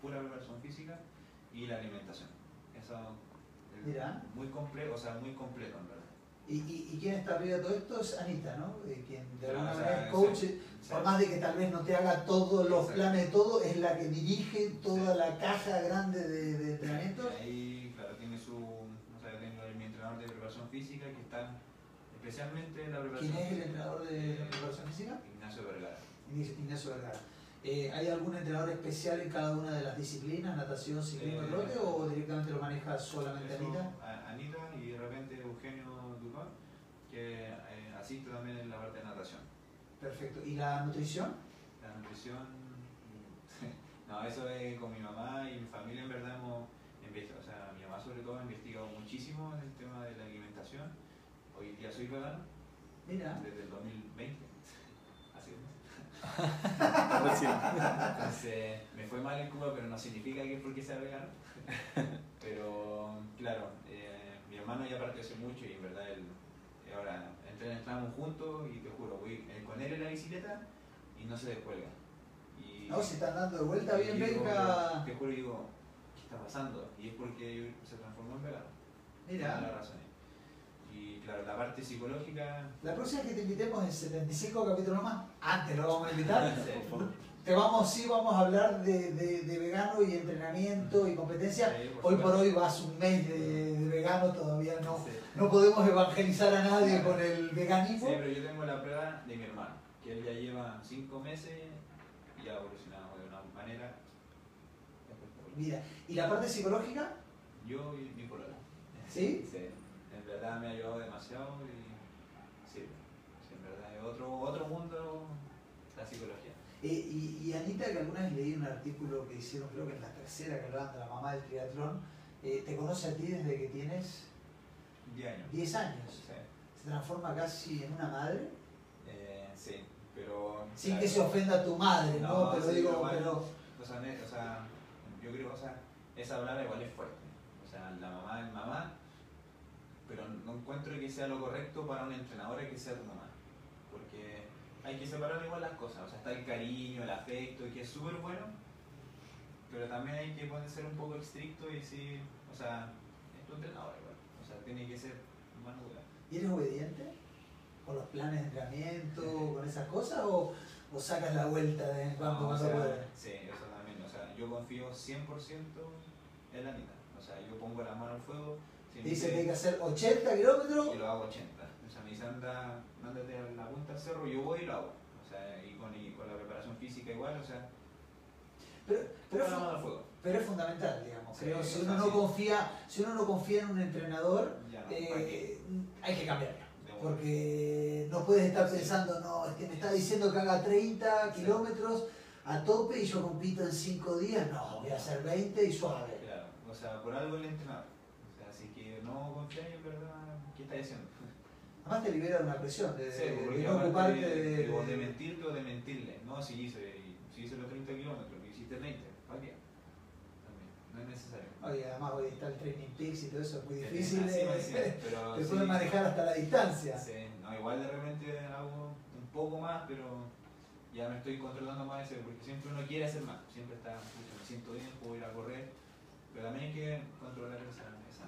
pura preparación física y la alimentación. Eso es Mira. muy completo, o sea, muy completo en verdad. Y, y, y quién está arriba de todo esto es Anita, ¿no? Eh, quien de alguna manera es coach. Sí. Por más de que tal vez no te haga todos los planes de todo, es la que dirige toda Sí. la caja grande de, de entrenamientos. Ahí, claro, tiene su. O sea, tengo mi entrenador de preparación física que está especialmente en la preparación ¿Quién es el entrenador de preparación física? Ignacio Vergara. Ignacio Vergara. Eh, ¿Hay algún entrenador especial en cada una de las disciplinas, natación, ciclismo y Eh, trote, o directamente lo maneja solamente Eso, Anita? Anita y de repente Eugenio Ducón, que eh, asiste también en la parte de natación. Perfecto. ¿Y la nutrición? La nutrición, (laughs) no, eso es con mi mamá y mi familia en verdad hemos investigado, o sea, mi mamá sobre todo ha investigado muchísimo en el tema de la alimentación. Hoy día soy vegano Mira. desde el 2020, así es. (laughs) Recién. Entonces, me fue mal en Cuba, pero no significa que es porque sea vegano. (laughs) Pero, claro, eh, mi hermano ya partió hace mucho y en verdad él, eh, ahora entren- entramos juntos y te juro, voy eh, con él en la bicicleta y no se descuelga. Y, No, se están dando de vuelta bien, venga. Te juro, digo, ¿qué está pasando? Y es porque se transformó en vegano. Mira. Las razones. Y claro, la parte psicológica. La próxima que te invitemos en 75 capítulos más, antes lo vamos a invitar. (laughs) Sí. Te vamos, sí, vamos a hablar de, de- de vegano y entrenamiento y competencia. Sí, Hoy por hoy vas un mes de, de vegano, todavía no, Sí. no podemos evangelizar a nadie con el Sí, veganismo. pero yo tengo la prueba de mi hermano, que él ya lleva cinco meses y ha evolucionado de manera espectacular. Mira, ¿y la parte psicológica? Yo y mi polola. ¿Sí? Sí, verdad me ha ayudado demasiado y sí, sí, en verdad es otro, otro mundo la psicología. Eh, y, y Anita, que alguna vez leí un artículo que hicieron, creo que en la tercera, que hablaban de la mamá del triatlón, eh, te conoce a ti desde que tienes 10 años. 10 años. Sí, Se transforma casi en una madre, eh, sí, pero... sin claro, que se ofenda a tu madre, ¿no? No, pero sí, digo, igual. pero... O sea, o sea, yo creo, o sea, esa palabra igual es fuerte. O sea, la mamá es mamá, no encuentro que sea lo correcto para una entrenadora que sea tu mamá. Porque hay que separar igual las cosas. O sea, está el cariño, el afecto, que es súper bueno, pero también hay que ser un poco estricto y decir, o sea, es tu entrenadora igual. O sea, tiene que ser mano dura. ¿Y eres obediente? ¿Con los planes de entrenamiento, con esas cosas? ¿O, o sacas la vuelta de cuando No, o sea? Sí, eso también. O sea, yo confío 100% en la Anita. O sea, yo pongo la mano al fuego. Dice que hay que hacer 80 kilómetros. y lo hago 80. O sea, me dice anda, mándate a la punta del cerro, yo voy y lo hago. O sea, y con, y con la preparación física igual, o sea, Pero, pero, es, al fuego. pero es fundamental, digamos. Sí, creo. Si uno, no confía, si uno no confía en un entrenador, no, eh, hay que cambiarlo. Porque no puedes estar pensando, no, es que me está diciendo que haga 30 Sí. kilómetros a tope y yo compito en 5 días. No, voy a hacer 20 y suave. Claro, o sea, por algo el entrenador. No confiáis en verdad qué estáis haciendo. Además te libera de una presión, de, Sí, de no ocuparte de, de, de- de de- mentirte o de mentirle. No, si hice, si hice los 30 kilómetros, hiciste 20, ¿para qué? También, no es necesario. Oye, además hoy está el Training Peaks y todo eso, es muy Sí, difícil. eh, me decían, pero (laughs) te sí, pueden manejar hasta la distancia. sí, no, igual de repente hago un poco más, pero ya me estoy controlando más ese, porque siempre uno quiere hacer más, siempre está, "Pucha, me siento bien, puedo ir a correr, pero también hay que controlar esa, esa.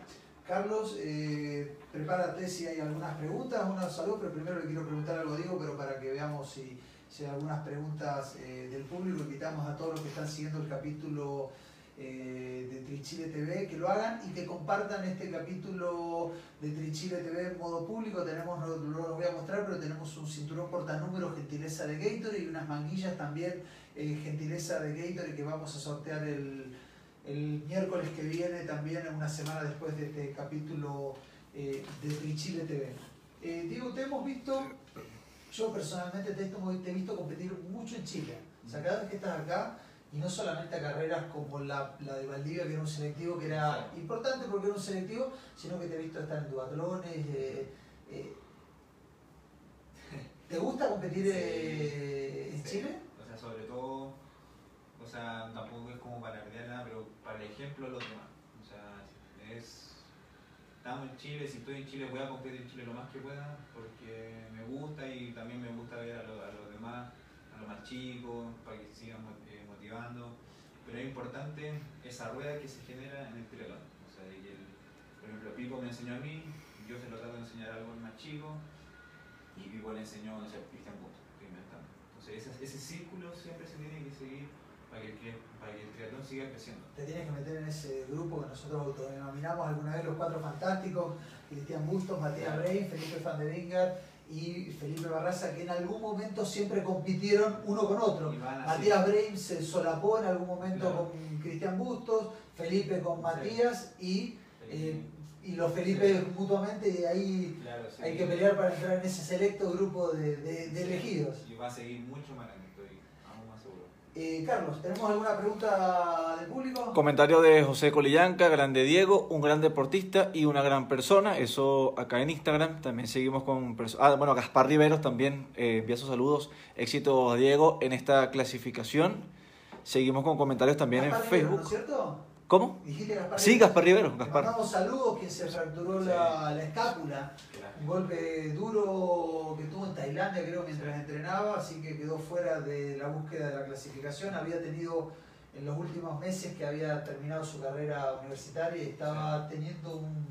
Carlos, eh, prepárate si hay algunas preguntas, una salud, pero primero le quiero preguntar algo a Diego, pero para que veamos si, hay algunas preguntas eh, del público, invitamos a todos los que están siguiendo el capítulo eh, de Trichile TV que lo hagan y que compartan este capítulo de Trichile TV en modo público. Tenemos, no, lo voy a mostrar, pero tenemos un cinturón portanúmeros gentileza de Gatorade y unas manguillas también gentileza de Gatorade que vamos a sortear el, el miércoles que viene también, una semana después de este capítulo eh, de Trichile TV. Eh, Diego, te hemos visto, yo personalmente te, te he visto competir mucho en Chile. O sea, cada vez que estás acá, y no solamente a carreras como la, la de Valdivia, que era un selectivo que era importante porque era un selectivo, sino que te he visto estar en duatlones. eh, eh. ¿Te gusta competir Sí, en sí. Chile? O sea, sobre todo, sea, tampoco es como para ardear nada, pero para el ejemplo los demás. O sea, es. Estamos en Chile, si estoy en Chile voy a competir en Chile lo más que pueda, porque me gusta y también me gusta ver a, lo- a los demás, a los más chicos, para que sigan eh, motivando. Pero es importante esa rueda que se genera en el triatlón. O sea, de que por ejemplo, Pipo me enseñó a mí, yo se lo trato de enseñar a algo más chico, y Pipo le enseñó, sé, Cristian Busto, estoy inventando. Entonces ese círculo siempre se tiene que seguir para que, el tri- para que el triatlón siga creciendo. te tienes que meter en ese grupo que nosotros autodenominamos alguna vez los cuatro fantásticos, Cristian Bustos, Matías. Rey, Felipe Van de Vingar y Felipe Barraza, que en algún momento siempre compitieron uno con otro. Matías Breim se solapó en algún momento Claro. con Cristian Bustos, Felipe con Sí. Matías y, Eh, y los Felipe mutuamente y ahí claro, sí. hay que pelear para entrar en ese selecto grupo de, de- de elegidos. Y va a seguir mucho más grande, estoy aún más seguro. Eh, Carlos, ¿tenemos alguna pregunta del público? Comentario de José Colillanca, grande Diego, un gran deportista y una gran persona. Eso acá en Instagram. También seguimos con. Ah, bueno, Gaspar Riveros también eh, envía sus saludos. Éxito a Diego en esta clasificación. Seguimos con comentarios también en Facebook. ¿No es cierto? ¿Cómo? Dijiste Gaspar Sí, Rivero. Gaspar Riveros. Le Gaspar. mandamos saludos, quien se fracturó la, la escápula. Un golpe duro que tuvo en Tailandia, creo, mientras entrenaba, así que quedó fuera de la búsqueda de la clasificación. Había tenido en los últimos meses que había terminado su carrera universitaria y estaba teniendo un,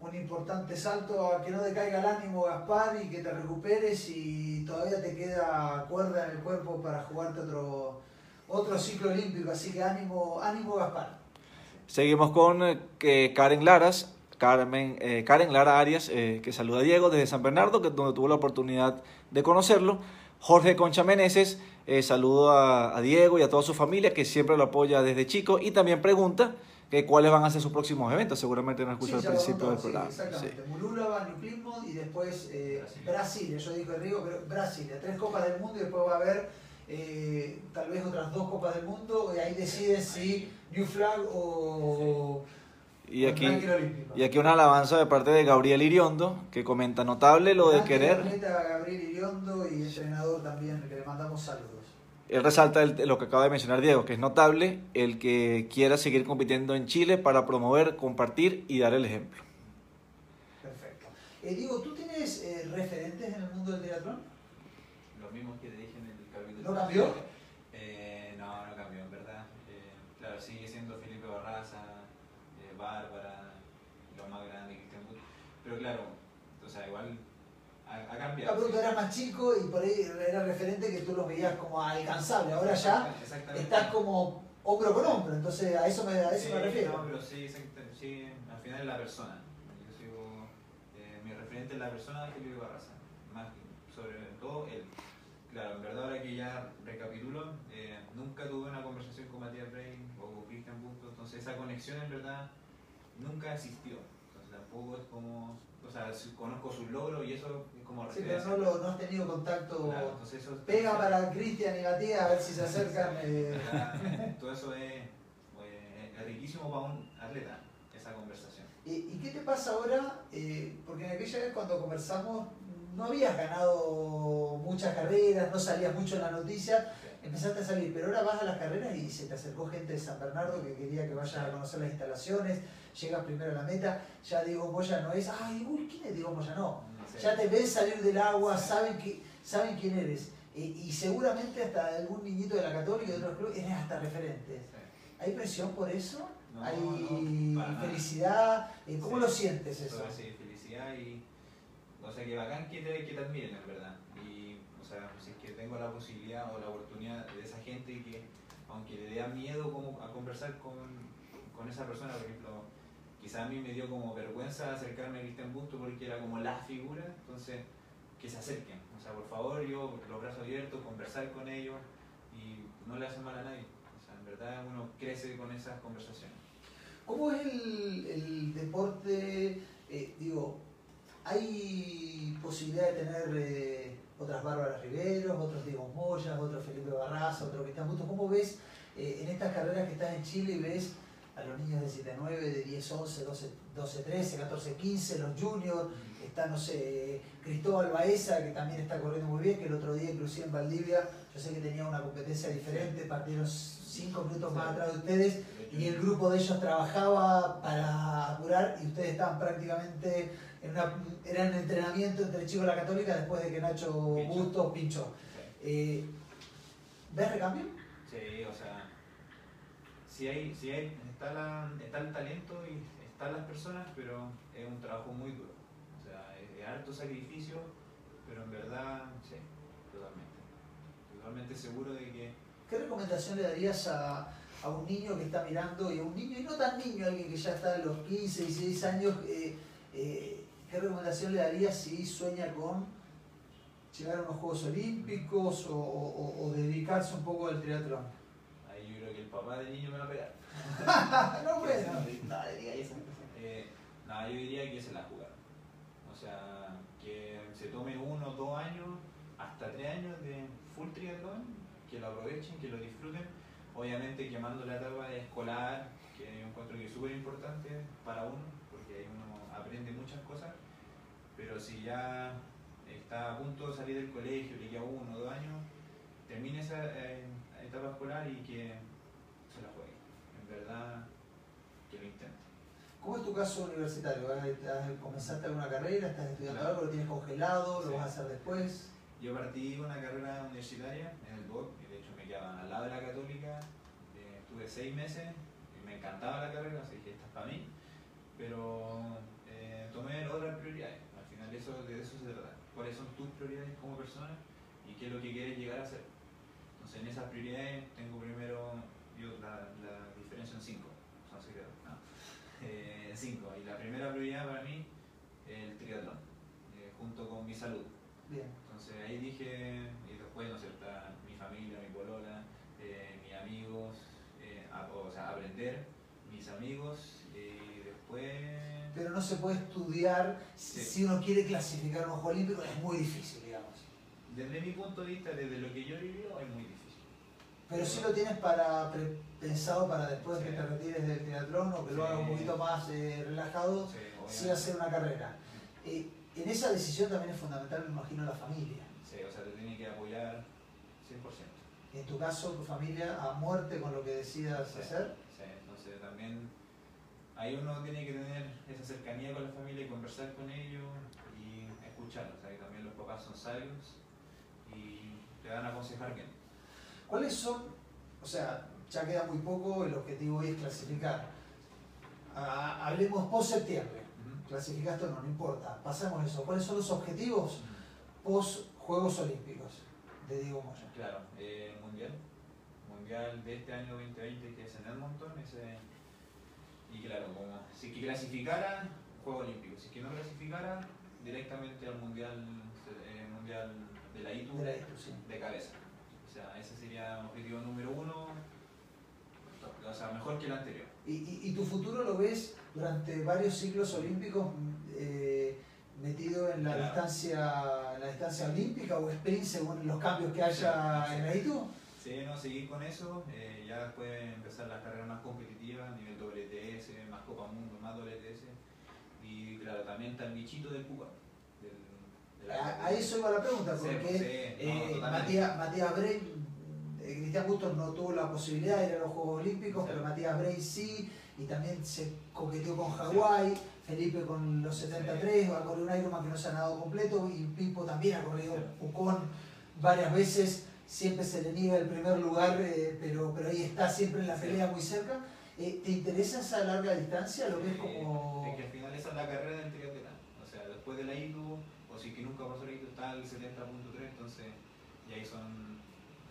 un importante salto a que no decaiga el ánimo, Gaspar, y que te recuperes y todavía te queda cuerda en el cuerpo para jugarte otro, otro ciclo olímpico. Así que ánimo, ánimo, Gaspar. Seguimos con eh, Karen Laras, Carmen, eh, Karen Lara Arias, eh, que saluda a Diego desde San Bernardo, que es donde tuvo la oportunidad de conocerlo. Jorge Concha Meneses, Eh, saludo a, a Diego y a toda su familia que siempre lo apoya desde chico y también pregunta que cuáles van a ser sus próximos eventos. Seguramente no escuchó Sí, al principio del contó, sí, programa. exactamente. Sí. New Plymouth y después eh, Brasilia. Brasilia. Yo digo Río, pero Brasilia. Tres Copas del Mundo y después va a haber eh, tal vez otras dos Copas del Mundo y ahí decides si New Flag o, Y o aquí, y aquí una alabanza de parte de Gabriel Iriondo que comenta notable lo de querer. Gabriel Iriondo y entrenador también, que le mandamos saludos. Él resalta el- lo que acaba de mencionar Diego, que es notable el que quiera seguir compitiendo en Chile para promover, compartir y dar el ejemplo. Perfecto. Eh, Diego, ¿tú tienes eh, referentes en el mundo del triatlón? Los mismos que te dije en el capítulo. ¿No cambió? Eh, no, no cambió, en verdad. Eh, claro, sigue siendo Felipe Barraza, eh, Bárbara, los más grandes, Cristian Butt. Pero claro, o sea, igual ha, cambiado. pregunta sí. era más chico y por ahí era referente que tú los veías como alcanzable. Ahora ya estás como hombro con hombro, entonces a eso me, a eso Sí, me refiero. No, pero sí, al final es la persona. Yo sigo, eh, mi referente es la persona de Felipe Barraza, más que- sobre todo él. Claro, en verdad ahora que ya recapitulo, eh, nunca tuve una conversación con Matías Bray o con Christian Busto, entonces esa conexión en verdad nunca existió. Entonces tampoco es como, o sea, si conozco sus logros y eso es como Sí, pero no, lo, no has tenido contacto. Claro, entonces eso Pega para Cristian y Matías a ver si se (laughs) acercan. eh. ¿verdad? Todo eso es, eh, es riquísimo para un atleta, esa conversación. ¿Y, y qué te pasa ahora? Eh, porque en aquella vez cuando conversamos no habías ganado muchas carreras, no salías mucho en la noticia, empezaste a salir, pero ahora vas a las carreras y se te acercó gente de San Bernardo que quería que vayas a conocer las instalaciones, llegas primero a la meta, ya Diego Moya no es, ay, uy, ¿quién es Diego Moya? No, Sí. ya te ven salir del agua, saben, que, saben quién eres. Y seguramente hasta algún niñito de la Católica y de otros clubes eres hasta referente. Sí. ¿Hay presión por eso? No, ¿Hay no, felicidad? Eh, ¿Cómo Sí. lo sientes eso? Sí, felicidad y. O sea, que bacán que te, que te admiren, en verdad. Y, o sea, si es que tengo la posibilidad o la oportunidad de esa gente que, aunque le dé miedo como a conversar con, con esa persona, por ejemplo, quizás a mí me dio como vergüenza acercarme a Cristian Busto porque era como la figura, entonces que se acerquen. O sea, por favor, yo los brazos abiertos, conversar con ellos y no le hacen mal a nadie. O sea, en verdad uno crece con esas conversaciones. ¿Cómo es el, el deporte? Eh, digo, ¿hay posibilidad de tener eh, otras Bárbaras Riveros, otros Diego Moyas, otro Felipe Barraza, otro Cristian Busto? ¿Cómo ves eh, en estas carreras que estás en Chile y ves a los niños de 7 9, de 10 11, 12, 12 13, 14 15, los juniors? Está, no sé, Cristóbal Baeza, que también está corriendo muy bien, que el otro día, inclusive en Valdivia, yo sé que tenía una competencia diferente, partieron 5 minutos más atrás de ustedes y el grupo de ellos trabajaba para apurar y ustedes estaban prácticamente en una, era un entrenamiento entre chicos de la católica después de que Nacho. Bustos pinchó. Sí. Eh, ¿Ves recambio? Sí, o sea, si hay, si hay, está, la, está el talento y están las personas, pero es un trabajo muy duro. O sea, es, es harto sacrificio, pero en verdad, sí, totalmente. Totalmente seguro de que ¿Qué recomendación le darías a, a un niño que está mirando y a un niño, y no tan niño, alguien que ya está a los 15, 16 años, eh, eh, ¿qué recomendación le darías si sueña con llegar a unos Juegos Olímpicos o, o- o dedicarse un poco al triatlón? ahí yo creo que el papá del niño me va a pegar. (laughs) no, bueno, (laughs) no eso. Eh, nada, yo diría que se la jugaron. O sea, que se tome uno, dos años, hasta tres años de full triatlón, que lo aprovechen, que lo disfruten. Obviamente quemando la etapa escolar, que yo encuentro que es súper importante para uno, porque ahí uno aprende muchas cosas. Pero si ya está a punto de salir del colegio, le queda uno o dos años, termine esa eh, etapa escolar y que se la juegue. En verdad, que lo intente. ¿Cómo es tu caso universitario? ¿Estás- ¿Comenzaste alguna carrera? ¿Estás estudiando Claro. algo? ¿Lo tienes congelado? ¿Lo Sí. vas a hacer después? Yo partí una carrera universitaria en el DOC, al lado de la católica, eh, estuve seis meses, y me encantaba la carrera, así que esta es para mí, pero eh, tomé otras prioridades, al final eso, de eso se trata, cuáles son tus prioridades como persona y qué es lo que quieres llegar a ser. Entonces en esas prioridades tengo primero yo la, la diferencia en cinco, secretos, no, eh, cinco, y la primera prioridad para mí el triatlón, eh, junto con mi salud. Bien. Entonces ahí dije, y después, ¿no cierto? Está aprender, mis amigos y después... Pero no se puede estudiar Sí. si uno quiere clasificar un Juego Olímpico, es muy difícil, digamos. Desde mi punto de vista, desde lo que yo he vivido, es muy difícil. Pero si lo tienes para pensado para después que te retires del triatlón o que lo hagas un poquito más eh, relajado, Sí, hacer una carrera. Eh, en esa decisión también es fundamental, me imagino, la familia. Sí, o sea, te tiene que apoyar 100%. En tu caso, tu familia a muerte con lo que decidas Sí. hacer. Sí, entonces también ahí uno tiene que tener esa cercanía con la familia y conversar con ellos y escucharlos. O sea, que también los papás son sabios y te van a aconsejar bien. ¿Cuáles son, o sea, ya queda muy poco, el objetivo hoy es clasificar? Ah, hablemos post septiembre. Ujú. Clasificaste o no, no importa. Pasamos eso. ¿Cuáles son los objetivos post Juegos Olímpicos de Diego Moya? Claro, eh, mundial. De este año 2020 que es en Edmonton. Ese, y claro, como si que clasificara, Juego Olímpico. Si que no clasificara, directamente al mundial, eh, mundial de la ITU De la ITU, sí. de cabeza. O sea, ese sería objetivo número uno. O sea, mejor que el anterior. ¿Y, y, y tu futuro lo ves durante varios ciclos olímpicos eh, metido en la, Claro. distancia, en la distancia olímpica o sprint según los cambios que haya Sí. en la ITU? Sí, no, seguir con eso. eh, ya después empezar las carreras más competitivas, nivel WTS, más Copa Mundo, más WTS. Y claro, también está el bichito del Cuba. Del, de la- A, a eso iba la pregunta, porque sí, eh. Matías, Matías Bray, eh, Cristian Bustos no tuvo la posibilidad de ir a los Juegos Olímpicos, Sí. pero Matías Bray sí, y también se coqueteó con Hawái, Felipe con los 73, va a correr un Ironman que no se ha nadado completo, y Pipo también ha corrido. Pucón varias veces, siempre se le niega el primer lugar, eh, pero, pero ahí está siempre en la Sí. pelea muy cerca. Eh, ¿Te interesa esa larga distancia? ¿Lo ves Eh, como...? Es que al final esa es la carrera del triatleta. O sea, después de la ITU, o si que nunca pasó la ITU, está el 70.3, entonces y ahí son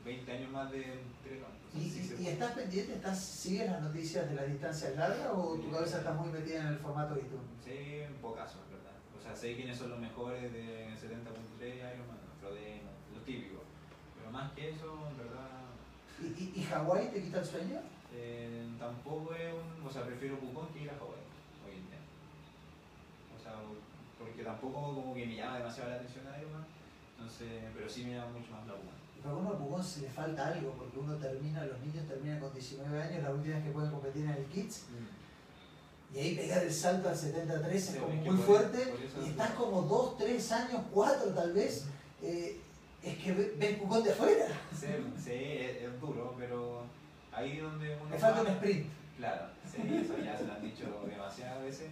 20 años más de triatlón. ¿Y, Entonces, sí y- se y estás pendiente, estás, sigues las noticias de las distancias largas o tu cabeza está muy metida en el formato YouTube? Sí, en verdad. O sea, sé quiénes son los mejores de 70.3 Ironman, Frodeno, los típicos. Más que eso, en verdad, ¿Y, y, y Hawái te quita el sueño? eh, tampoco es un. O sea, prefiero Pucón que ir a Hawái hoy en día. O sea, porque tampoco como que me llama demasiado la atención a Ironman. Entonces, pero sí me llama mucho más la Pucón. Pero a uno al Pucón se le falta algo, porque uno termina, los niños terminan con 19 años, la última vez que pueden competir en el Kids, y ahí pegar el salto al 73 es Sí, como es que muy fuerte, y estás como 2, 3 años, 4 tal vez, eh, es que ve- ves Pucón de afuera. Sí, sí, es, es duro, pero ahí donde uno. Me falta un sprint. Claro, sí, eso ya se lo han dicho demasiadas veces,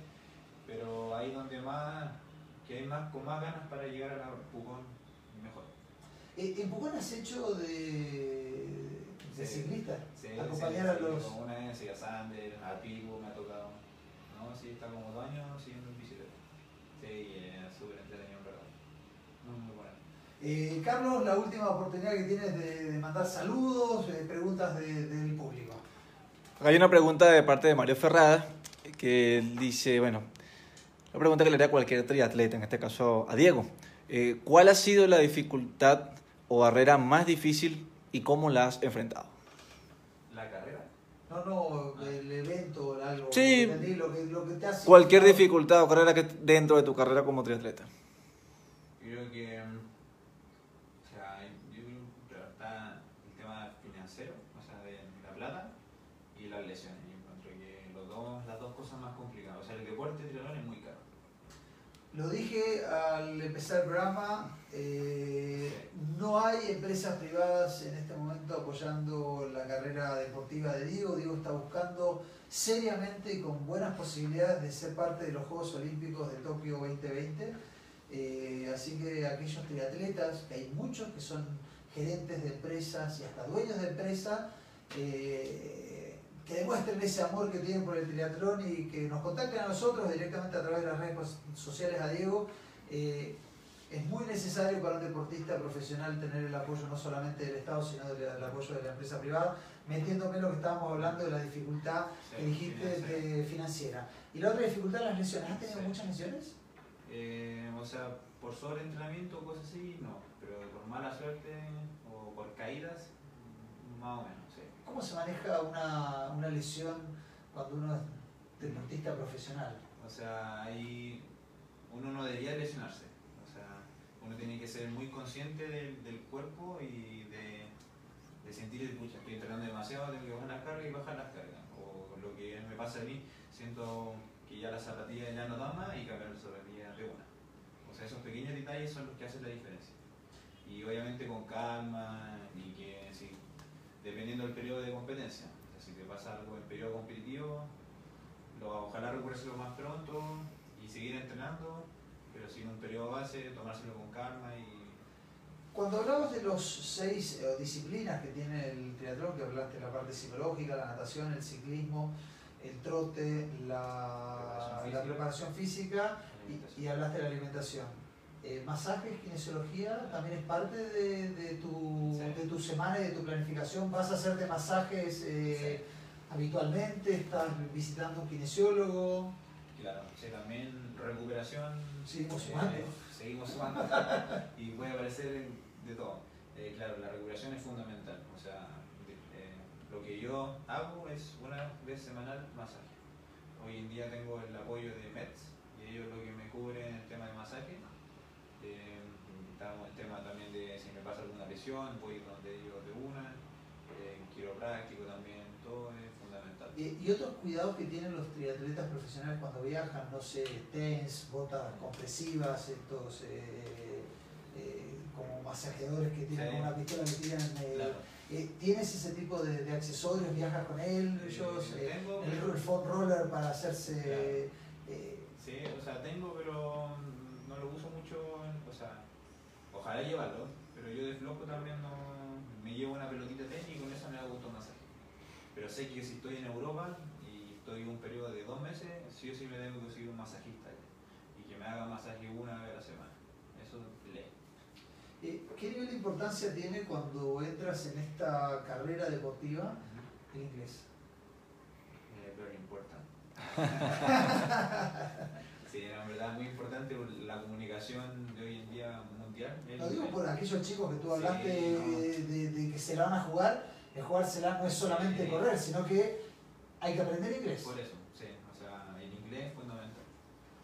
pero ahí donde más, que hay más, con más ganas para llegar a la Pucón, mejor. Eh, ¿En Pucón has hecho de, de Sí. ciclista? Sí, Acompañar a los... Una vez a Sander, a Pivo me ha tocado. No, sí, está como dos años siguiendo en bicicleta. Sí, es súper entretenido, en verdad. Muy, muy bueno. Eh, Carlos, la última oportunidad que tienes de, de mandar saludos, eh, preguntas de- del público. Acá hay una pregunta de parte de Mario Ferrada que dice, bueno, una pregunta que le haría a cualquier triatleta, en este caso a Diego. Eh, ¿Cuál ha sido la dificultad o barrera más difícil y cómo la has enfrentado? La carrera. No, no, el evento, algo. Sí. entendí, Lo que, lo que te hace. Cualquier dificultad o carrera que dentro de tu carrera como triatleta. Creo que, mm, o sea, yo creo que está el tema financiero, o sea, de la plata y las lesiones. Yo encuentro que los dos, las dos cosas más complicadas. O sea, el deporte triatlón es muy caro. Lo dije al empezar el programa, eh, no hay empresas privadas en este momento apoyando la carrera deportiva de Diego. Diego está buscando seriamente y con buenas posibilidades de ser parte de los Juegos Olímpicos de Tokio 2020. Eh, así que aquellos triatletas, que hay muchos que son gerentes de empresas y hasta dueños de empresas, eh, que demuestren ese amor que tienen por el triatlón y que nos contacten a nosotros directamente a través de las redes sociales a Diego. Eh, es muy necesario para un deportista profesional tener el apoyo no solamente del Estado, sino del, del apoyo de la empresa privada, metiéndome en lo que estábamos hablando de la dificultad Sí, que dijiste de financiera. Y la otra dificultad, las lesiones. ¿Has tenido Sí. muchas lesiones? Eh, o sea, por sobreentrenamiento o cosas así, no. Pero por mala suerte o por caídas, más o menos. ¿Cómo se maneja una, una lesión cuando uno es deportista profesional? O sea, uno no debería lesionarse. O sea, uno tiene que ser muy consciente del, del cuerpo y de, de sentir, pucha, estoy entrenando demasiado, tengo que bajar las cargas y bajar las cargas. O lo que me pasa a mí, siento que ya la zapatilla ya no da más y cambiar la zapatilla de una. O sea, esos pequeños detalles son los que hacen la diferencia. Y obviamente con calma y que sí, dependiendo del periodo de competencia. O sea, si te pasa algo en periodo competitivo, lo, ojalá recuperárselo más pronto y seguir entrenando, pero si en un periodo base, tomárselo con calma y Cuando hablabas de los seis eh, disciplinas que tiene el triatlón, que hablaste de la parte psicológica, la natación, el ciclismo, el trote, la, Preparación la física. preparación física y, y hablaste de la alimentación. Eh, masajes, kinesiología, también es parte de, de tu, Sí. de tu semana y de tu planificación. ¿Vas a hacerte masajes eh, habitualmente? ¿Estás visitando un kinesiólogo? Claro, sí, también recuperación. Seguimos eh, sumando. seguimos sumando. (laughs) y puede aparecer de todo. Claro, la recuperación es fundamental. O sea, lo que yo hago es una vez semanal masaje. Hoy en día tengo el apoyo de MEDS y ellos lo que me cubren el tema de masaje. Estamos el tema también de si me pasa alguna lesión, voy donde ellos de una. Eh, quiropráctico también, todo es fundamental. Eh, y otros cuidados que tienen los triatletas profesionales cuando viajan, no sé, TENS, botas compresivas, estos eh, eh, como masajeadores que tienen Sí. una pistola que tiran. eh, Claro. eh, ¿Tienes ese tipo de, de accesorios? ¿Viajas con él? Ellos? eh, tengo, el, pero- el foam roller para hacerse. Claro. eh, Sí, o sea, tengo, pero no lo uso mucho, en- o sea, ojalá llevarlo, pero yo de flojo también no, me llevo una pelotita de tenis y con eso me hago un masaje. Pero sé que si estoy en Europa y estoy en un periodo de dos meses, sí o sí me debo conseguir un masajista y que me haga masaje una vez a la semana. Eso ley. eh, ¿Qué nivel de importancia tiene cuando entras en esta carrera deportiva el inglés? Eh, important. (laughs) sí, en verdad es muy importante la comunicación de hoy en día mundial. Lo digo por aquellos chicos que tú Sí, hablaste no. de, de- de que se la van a jugar. El jugársela no es solamente Sí. correr, sino que hay que aprender inglés. Por eso, sí, o sea, el inglés es fundamental.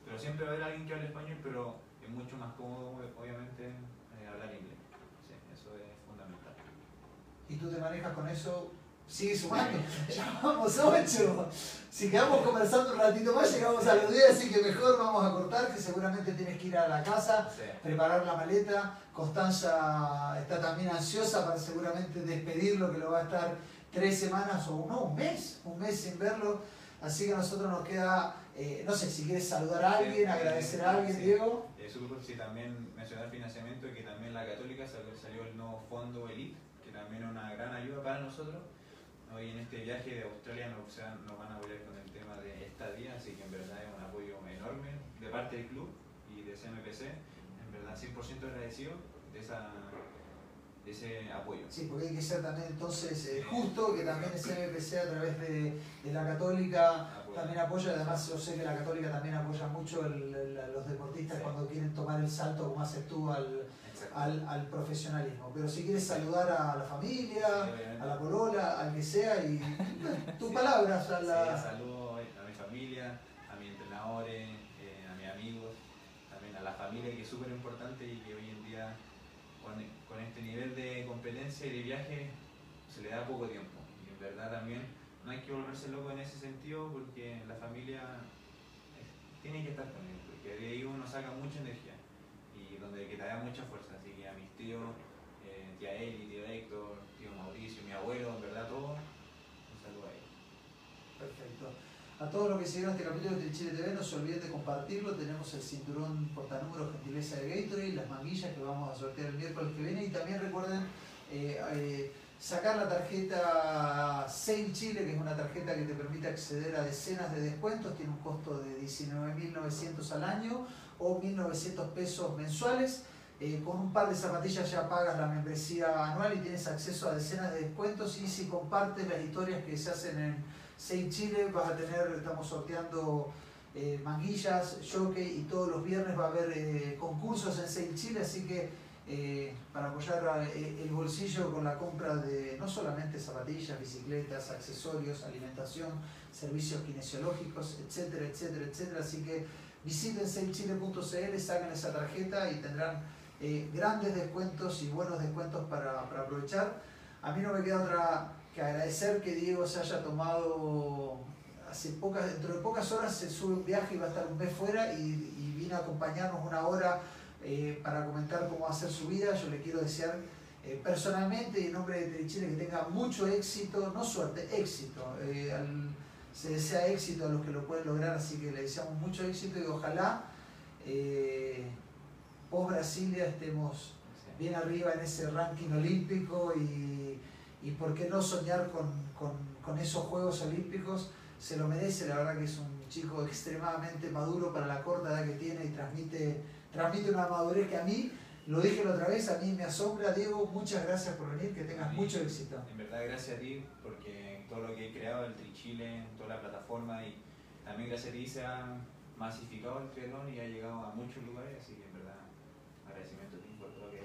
Pero siempre va a haber alguien que hable español, pero es mucho más cómodo, obviamente, eh, hablar inglés. Sí, eso es fundamental. Y tú te manejas con eso, sigue sumando. (laughs) ya vamos ocho. Si quedamos conversando un ratito más, llegamos a los 10, así que mejor vamos a cortar, que seguramente tienes que ir a la casa, Sí, preparar la maleta. Constanza está también ansiosa para seguramente despedirlo, que lo va a estar tres semanas o no, un mes, un mes sin verlo. Así que a nosotros nos queda, eh, no sé si quieres saludar a alguien, sí, agradecer a alguien, sí. Diego. eh, súper, sí, también mencionar el financiamiento, que también la Católica salió, salió el nuevo fondo Elite, que también es una gran ayuda para nosotros. Hoy en este viaje de Australia nos, nos van a apoyar con el tema de estadía, así que en verdad es un apoyo enorme de parte del club y de CMPC. En verdad 100% agradecido de, esa, de ese apoyo. Sí, porque hay que ser también entonces eh, justo, que también es MPC a través de, de la Católica también apoya, además yo sé que la Católica también apoya mucho el- el- a los deportistas Sí. cuando quieren tomar el salto como haces tú al. Al, al profesionalismo. Pero si quieres saludar a la familia, Sí, a la polola, al que sea, y (laughs) tus Sí. palabras a Sí, la... saludo a mi familia, a mis entrenadores, eh, a mis amigos, también a la familia que es súper importante y que hoy en día con, con este nivel de competencia y de viaje se le da poco tiempo. Y en verdad también no hay que volverse loco en ese sentido porque la familia eh, tiene que estar con él, porque de ahí uno saca mucha energía donde que te da mucha fuerza. Así que a mis tíos, eh, tía Eli, tío Héctor, tío Mauricio, mi abuelo, en verdad todos, un saludo a ellos. Perfecto. A todos los que siguieron este capítulo de Chile TV, no se olviden de compartirlo. Tenemos el cinturón portanúmero gentileza de Gatorade, las manguillas que vamos a sortear el miércoles que viene. Y también recuerden eh, eh, sacar la tarjeta Sail Chile, que es una tarjeta que te permite acceder a decenas de descuentos. Tiene un costo de 19.900 al año o 1.900 pesos mensuales. Eh, con un par de zapatillas ya pagas la membresía anual y tienes acceso a decenas de descuentos. Y si compartes las historias que se hacen en Sail Chile vas a tener, estamos sorteando eh, manguillas, jockey y todos los viernes va a haber eh, concursos en Sail Chile, así que para apoyar el bolsillo con la compra de no solamente zapatillas, bicicletas, accesorios, alimentación, servicios kinesiológicos, etcétera, etcétera, etcétera. Así que visiten sailchile.cl, saquen esa tarjeta y tendrán eh, grandes descuentos y buenos descuentos para, aprovechar. A mí no me queda otra que agradecer que Diego se haya tomado, hace pocas, dentro de pocas horas se sube un viaje y va a estar un mes fuera y, y vino a acompañarnos una hora eh, para comentar cómo va a ser su vida. Yo le quiero desear eh, personalmente y en nombre de Trichile que tenga mucho éxito, no suerte, éxito. Se desea éxito a los que lo pueden lograr, así que le deseamos mucho éxito y ojalá post Brasilia estemos bien arriba en ese ranking olímpico y, y por qué no soñar con, con, con, esos Juegos Olímpicos. Se lo merece, la verdad que es un chico extremadamente maduro para la corta edad que tiene y transmite transmite una madurez que a mí, lo dije la otra vez, a mí me asombra. Diego, muchas gracias por venir, que tengas mucho éxito. En verdad, gracias a ti, porque todo lo que he creado, el Trichile, toda la plataforma, y también gracias a ti se ha masificado el triatlón y ha llegado a muchos lugares, así que en verdad, agradecimiento a ti por todo lo que.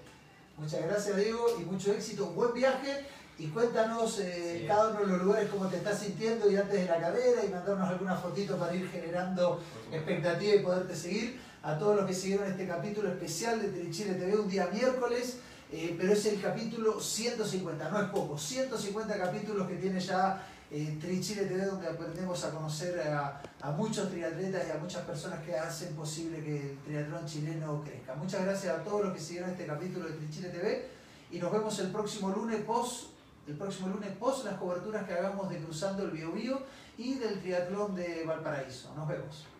Muchas gracias, Diego, y mucho éxito. Un buen viaje. Y cuéntanos eh, sí. cada uno de los lugares cómo te estás sintiendo y antes de la carrera y mandarnos algunas fotitos para ir generando expectativa y poderte seguir a todos los que siguieron este capítulo especial de Trichile TV un día miércoles, eh, pero es el capítulo 150, no es poco, 150 capítulos que tiene ya eh, Trichile TV donde aprendemos a conocer a, muchos triatletas y a muchas personas que hacen posible que el triatlón chileno crezca. Muchas gracias a todos los que siguieron este capítulo de Trichile TV y nos vemos el próximo lunes post el próximo lunes post las coberturas que hagamos de Cruzando el Biobío y del triatlón de Valparaíso. Nos vemos.